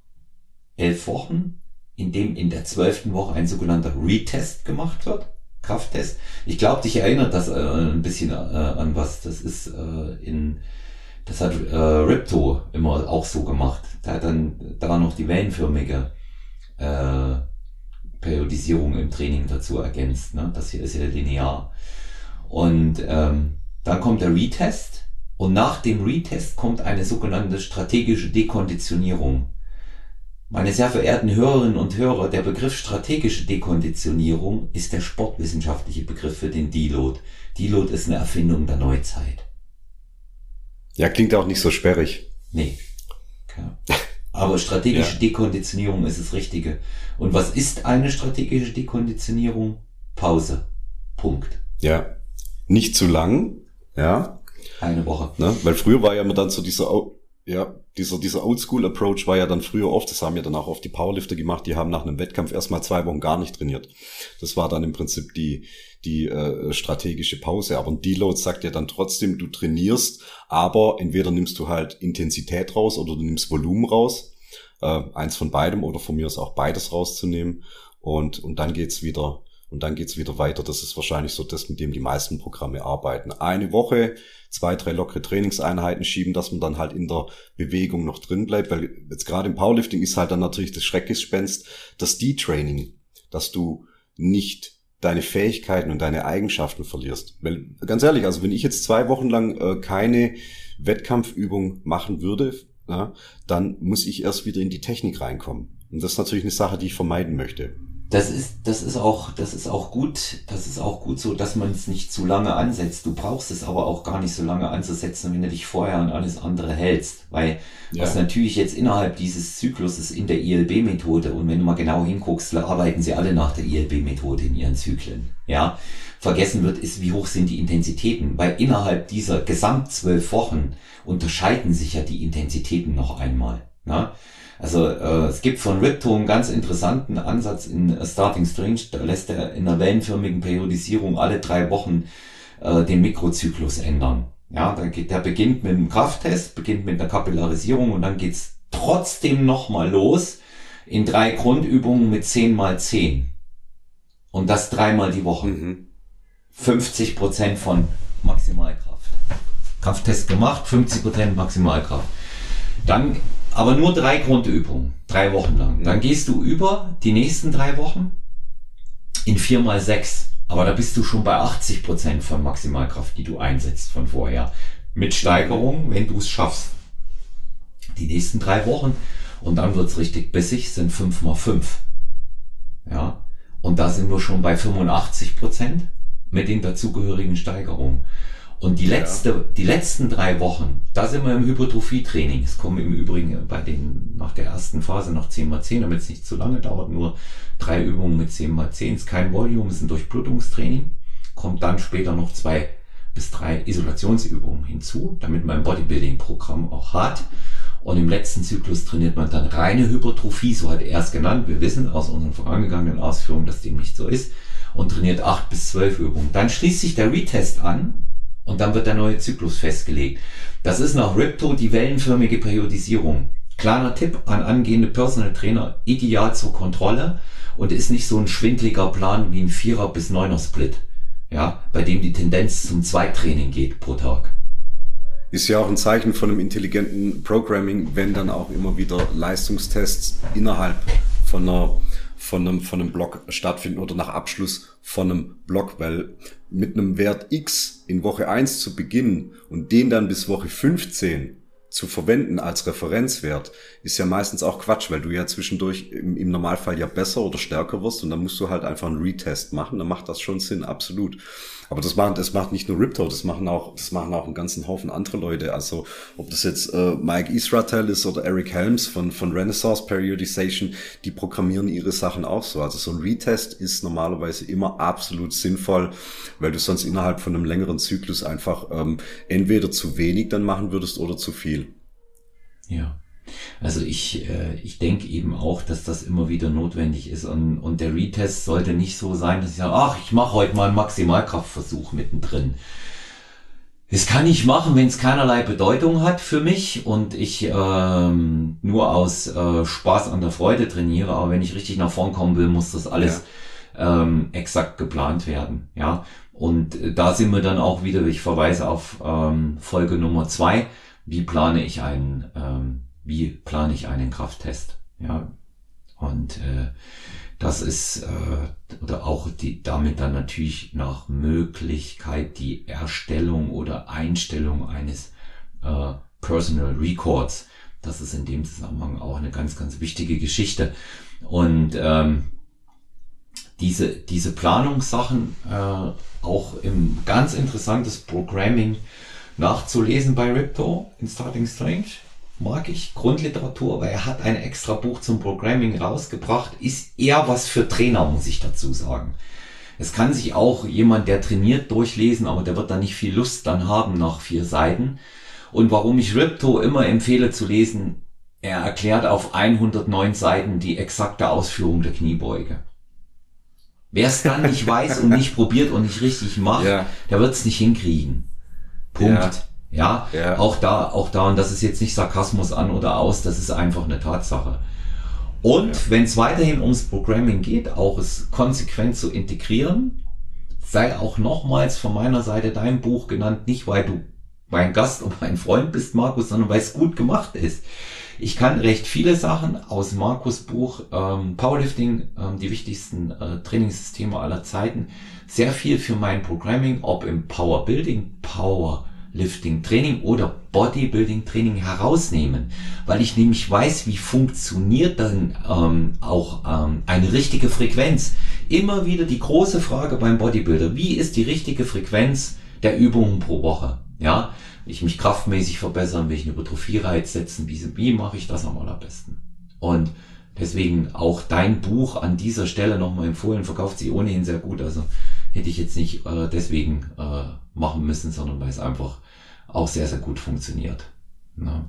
Speaker 1: elf Wochen, in dem in der zwölften Woche ein sogenannter Retest gemacht wird. Krafttest. Ich glaube, dich erinnert das äh, ein bisschen äh, an was. Das ist äh, in, das hat äh, Ripto immer auch so gemacht. Der hat dann da noch die wellenförmige äh, Periodisierung im Training dazu ergänzt. Ne? Das hier ist ja linear. Und ähm, dann kommt der Retest und nach dem Retest kommt eine sogenannte strategische Dekonditionierung. Meine sehr verehrten Hörerinnen und Hörer, der Begriff strategische Dekonditionierung ist der sportwissenschaftliche Begriff für den Deload. Deload ist eine Erfindung der Neuzeit.
Speaker 2: Ja, klingt auch nicht so sperrig.
Speaker 1: Nee. Okay. Aber strategische ja. Dekonditionierung ist das Richtige. Und was ist eine strategische Dekonditionierung? Pause. Punkt.
Speaker 2: Ja. Nicht zu lang. Ja.
Speaker 1: Eine Woche.
Speaker 2: Ne? Weil früher war ja immer dann so dieser, ja, dieser, dieser Oldschool-Approach war ja dann früher oft, das haben ja dann auch oft die Powerlifter gemacht, die haben nach einem Wettkampf erstmal zwei Wochen gar nicht trainiert. Das war dann im Prinzip die, die äh, strategische Pause. Aber ein Deload sagt ja dann trotzdem, du trainierst, aber entweder nimmst du halt Intensität raus oder du nimmst Volumen raus. Äh, eins von beidem oder von mir ist auch beides rauszunehmen. Und, und dann geht's wieder, und dann geht's wieder weiter. Das ist wahrscheinlich so das, mit dem die meisten Programme arbeiten. Eine Woche, zwei, drei lockere Trainingseinheiten schieben, dass man dann halt in der Bewegung noch drin bleibt. Weil jetzt gerade im Powerlifting ist halt dann natürlich das Schreckgespenst, das D-Training, dass du nicht deine Fähigkeiten und deine Eigenschaften verlierst. Weil, ganz ehrlich, also wenn ich jetzt zwei Wochen lang äh, keine Wettkampfübung machen würde, ja, dann muss ich erst wieder in die Technik reinkommen. Und das ist natürlich eine Sache, die ich vermeiden möchte
Speaker 1: das ist, das ist auch, das ist auch gut, das ist auch gut so, dass man es nicht zu lange ansetzt. Du brauchst es aber auch gar nicht so lange anzusetzen, wenn du dich vorher an alles andere hältst. Weil ja. was natürlich jetzt innerhalb dieses Zyklus ist in der ILB-Methode und wenn du mal genau hinguckst, arbeiten sie alle nach der ILB-Methode in ihren Zyklen. Ja. Vergessen wird, ist, wie hoch sind die Intensitäten. Weil innerhalb dieser gesamt zwölf Wochen unterscheiden sich ja die Intensitäten noch einmal. Na? Also äh, es gibt von Ripto einen ganz interessanten Ansatz in Starting Strange, da lässt er in einer wellenförmigen Periodisierung alle drei Wochen äh, den Mikrozyklus ändern. Ja, da geht, der beginnt mit einem Krafttest, beginnt mit einer Kapillarisierung und dann geht's trotzdem nochmal los in drei Grundübungen mit 10 mal 10. Und das dreimal die Woche. Mhm. 50 Prozent von Maximalkraft. Krafttest gemacht, 50 Prozent Maximalkraft. Dann aber nur drei Grundübungen, drei Wochen lang. Dann gehst du über die nächsten drei Wochen in vier mal sechs. Aber da bist du schon bei 80 Prozent von Maximalkraft, die du einsetzt von vorher. Mit Steigerung, wenn du es schaffst. Die nächsten drei Wochen und dann wird's richtig bissig, sind fünf mal fünf. Ja. Und da sind wir schon bei 85 Prozent mit den dazugehörigen Steigerungen. Und die letzte, ja. die letzten drei Wochen, da sind wir im Hypertrophie-Training. Es kommen im Übrigen bei den, nach der ersten Phase noch 10 mal 10, damit es nicht zu lange dauert, nur drei Übungen mit 10 mal 10. Ist kein Volume, ist ein Durchblutungstraining. Kommt dann später noch zwei bis drei Isolationsübungen hinzu, damit man ein Bodybuilding-Programm auch hat. Und im letzten Zyklus trainiert man dann reine Hypertrophie, so hat er es genannt. Wir wissen aus unseren vorangegangenen Ausführungen, dass dem nicht so ist. Und trainiert acht bis zwölf Übungen. Dann schließt sich der Retest an und dann wird der neue Zyklus festgelegt. Das ist nach Ripto die wellenförmige Periodisierung. Kleiner Tipp an angehende Personal Trainer, ideal zur Kontrolle und ist nicht so ein schwindliger Plan wie ein Vierer bis Neuner Split, ja, bei dem die Tendenz zum Zweittraining geht pro Tag.
Speaker 2: Ist ja auch ein Zeichen von einem intelligenten Programming, wenn dann auch immer wieder Leistungstests innerhalb von einer von einem, von einem Block stattfinden oder nach Abschluss von einem Block, weil mit einem Wert X in Woche 1 zu beginnen und den dann bis Woche 15 zu verwenden als Referenzwert, ist ja meistens auch Quatsch, weil du ja zwischendurch im, im, Normalfall ja besser oder stärker wirst und dann musst du halt einfach einen Retest machen, dann macht das schon Sinn, absolut. Aber das macht, das macht nicht nur Ripto, das machen auch, das machen auch einen ganzen Haufen andere Leute. Also ob das jetzt äh, Mike Isratel ist oder Eric Helms von, von Renaissance Periodization, die programmieren ihre Sachen auch so. Also so ein Retest ist normalerweise immer absolut sinnvoll, weil du sonst innerhalb von einem längeren Zyklus einfach ähm, entweder zu wenig dann machen würdest oder zu viel.
Speaker 1: Ja. Also ich, äh, ich denke eben auch, dass das immer wieder notwendig ist und, und der Retest sollte nicht so sein, dass ich sage, ach, ich mache heute mal einen Maximalkraftversuch mittendrin. Das kann ich machen, wenn es keinerlei Bedeutung hat für mich und ich ähm, nur aus äh, Spaß an der Freude trainiere. Aber wenn ich richtig nach vorn kommen will, muss das alles ja. ähm, exakt geplant werden. Ja, und äh, da sind wir dann auch wieder. Ich verweise auf ähm, Folge Nummer zwei. Wie plane ich einen ähm, wie plane ich einen Krafttest. Ja, und äh, das ist äh, oder auch die damit dann natürlich nach Möglichkeit die Erstellung oder Einstellung eines äh, Personal Records. Das ist in dem Zusammenhang auch eine ganz, ganz wichtige Geschichte. Und ähm, diese, diese Planungssachen äh, auch im ganz interessantes Programming nachzulesen bei Ripto in Starting Strange mag ich Grundliteratur, weil er hat ein extra Buch zum Programming rausgebracht. Ist eher was für Trainer, muss ich dazu sagen. Es kann sich auch jemand, der trainiert, durchlesen, aber der wird da nicht viel Lust dann haben nach vier Seiten. Und warum ich Ripto immer empfehle zu lesen, er erklärt auf 109 Seiten die exakte Ausführung der Kniebeuge. Wer es dann nicht weiß und nicht probiert und nicht richtig macht, ja. der wird es nicht hinkriegen. Punkt. Ja. Ja, ja, auch da, auch da, und das ist jetzt nicht Sarkasmus an oder aus, das ist einfach eine Tatsache. Und ja. wenn es weiterhin ums Programming geht, auch es konsequent zu integrieren, sei auch nochmals von meiner Seite dein Buch genannt, nicht weil du mein Gast oder mein Freund bist, Markus, sondern weil es gut gemacht ist. Ich kann recht viele Sachen aus Markus Buch ähm, Powerlifting, ähm, die wichtigsten äh, Trainingssysteme aller Zeiten, sehr viel für mein Programming, ob im Power Building, Power Lifting Training oder Bodybuilding Training herausnehmen, weil ich nämlich weiß, wie funktioniert dann ähm, auch ähm, eine richtige Frequenz. Immer wieder die große Frage beim Bodybuilder, wie ist die richtige Frequenz der Übungen pro Woche? Ja, ich mich kraftmäßig verbessern, will ich einen Hypertrophie-Reiz setzen, wie, wie mache ich das am allerbesten? Und deswegen auch dein Buch an dieser Stelle nochmal empfohlen, verkauft sich ohnehin sehr gut, also hätte ich jetzt nicht äh, deswegen äh, machen müssen, sondern weil es einfach auch sehr, sehr gut funktioniert. Ne?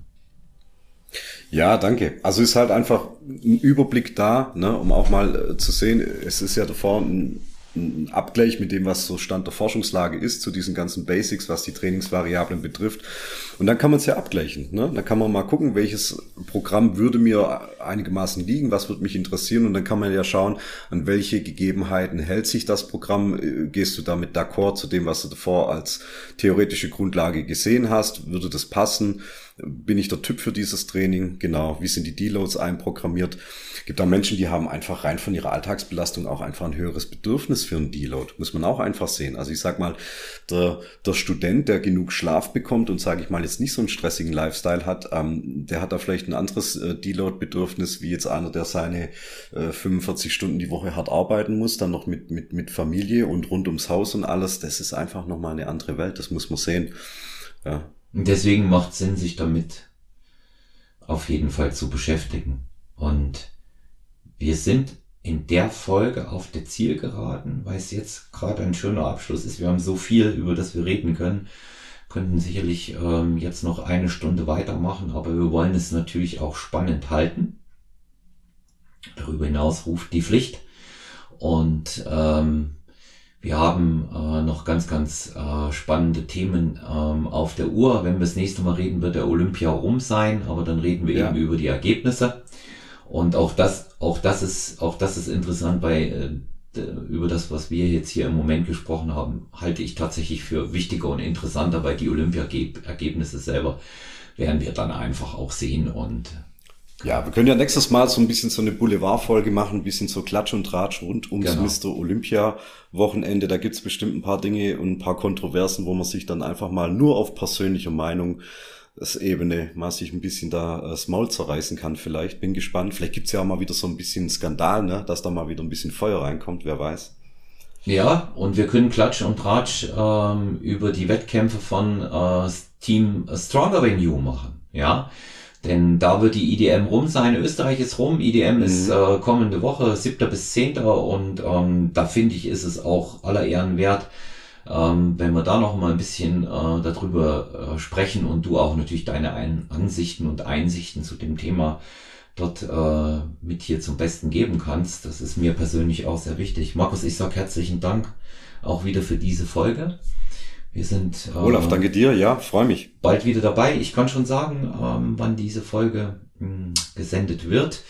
Speaker 2: Ja, danke. Also ist halt einfach ein Überblick da, ne, um auch mal äh, zu sehen, es ist ja davor ein, einen Abgleich mit dem, was so Stand der Forschungslage ist, zu diesen ganzen Basics, was die Trainingsvariablen betrifft. Und dann kann man es ja abgleichen. Ne? Dann kann man mal gucken, welches Programm würde mir einigermaßen liegen, was würde mich interessieren. Und dann kann man ja schauen, an welche Gegebenheiten hält sich das Programm. Äh, gehst du damit d'accord zu dem, was du davor als theoretische Grundlage gesehen hast? Würde das passen? Bin ich der Typ für dieses Training? Genau. Wie sind die Deloads einprogrammiert? Gibt auch Menschen, die haben einfach rein von ihrer Alltagsbelastung auch einfach ein höheres Bedürfnis für einen Deload. Muss man auch einfach sehen. Also ich sag mal, der, der Student, der genug Schlaf bekommt und sage ich mal jetzt nicht so einen stressigen Lifestyle hat, ähm, der hat da vielleicht ein anderes äh, Deload-Bedürfnis wie jetzt einer, der seine äh, 45 Stunden die Woche hart arbeiten muss, dann noch mit, mit, mit Familie und rund ums Haus und alles. Das ist einfach nochmal eine andere Welt. Das muss man sehen.
Speaker 1: Ja. Und deswegen macht Sinn, sich damit auf jeden Fall zu beschäftigen. Und wir sind in der Folge auf der Zielgeraden, weil es jetzt gerade ein schöner Abschluss ist. Wir haben so viel, über das wir reden können, könnten sicherlich ähm, jetzt noch eine Stunde weitermachen, aber wir wollen es natürlich auch spannend halten. Darüber hinaus ruft die Pflicht. Und ähm, wir haben äh, noch ganz, ganz äh, spannende Themen ähm, auf der Uhr. Wenn wir das nächste Mal reden, wird der Olympia rum sein, aber dann reden wir ja. eben über die Ergebnisse. Und auch das, auch das ist, auch das ist interessant bei äh, über das, was wir jetzt hier im Moment gesprochen haben, halte ich tatsächlich für wichtiger und interessanter, weil die Olympia-Ergebnisse selber werden wir dann einfach auch sehen und
Speaker 2: ja, wir können ja nächstes Mal so ein bisschen so eine Boulevardfolge machen, ein bisschen so Klatsch und Tratsch rund ums genau. Mr. Olympia Wochenende. Da gibt's bestimmt ein paar Dinge und ein paar Kontroversen, wo man sich dann einfach mal nur auf persönlicher Meinung das Ebene mal sich ein bisschen da äh, das Maul zerreißen kann vielleicht. Bin gespannt. Vielleicht gibt's ja auch mal wieder so ein bisschen Skandal, ne? dass da mal wieder ein bisschen Feuer reinkommt, wer weiß.
Speaker 1: Ja, und wir können Klatsch und Tratsch ähm, über die Wettkämpfe von äh, Team Stronger Than You machen. Ja, denn da wird die IDM rum sein. Österreich ist rum. IDM mhm. ist äh, kommende Woche, 7. bis 10. Und ähm, da finde ich, ist es auch aller Ehren wert, ähm, wenn wir da noch mal ein bisschen äh, darüber äh, sprechen und du auch natürlich deine ein Ansichten und Einsichten zu dem Thema dort äh, mit hier zum Besten geben kannst. Das ist mir persönlich auch sehr wichtig. Markus, ich sag herzlichen Dank auch wieder für diese Folge. Wir sind.
Speaker 2: Äh, Olaf, danke dir. Ja, freue mich.
Speaker 1: Bald wieder dabei. Ich kann schon sagen, ähm, wann diese Folge mh, hm, gesendet wird.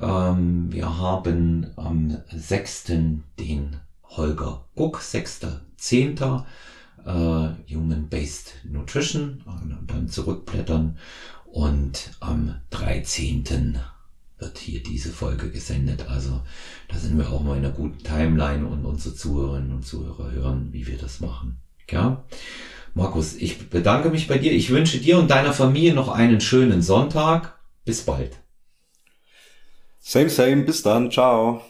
Speaker 1: Ähm, wir haben am 6. den Holger Guck, 6.10. Äh, Human-Based Nutrition. Und dann zurückblättern. Und am 13 wird hier diese Folge gesendet. Also da sind wir auch mal in einer guten Timeline und unsere Zuhörerinnen und Zuhörer hören, wie wir das machen. Ja. Markus, ich bedanke mich bei dir. Ich wünsche dir und deiner Familie noch einen schönen Sonntag. Bis bald.
Speaker 2: Same, same. Bis dann. Ciao.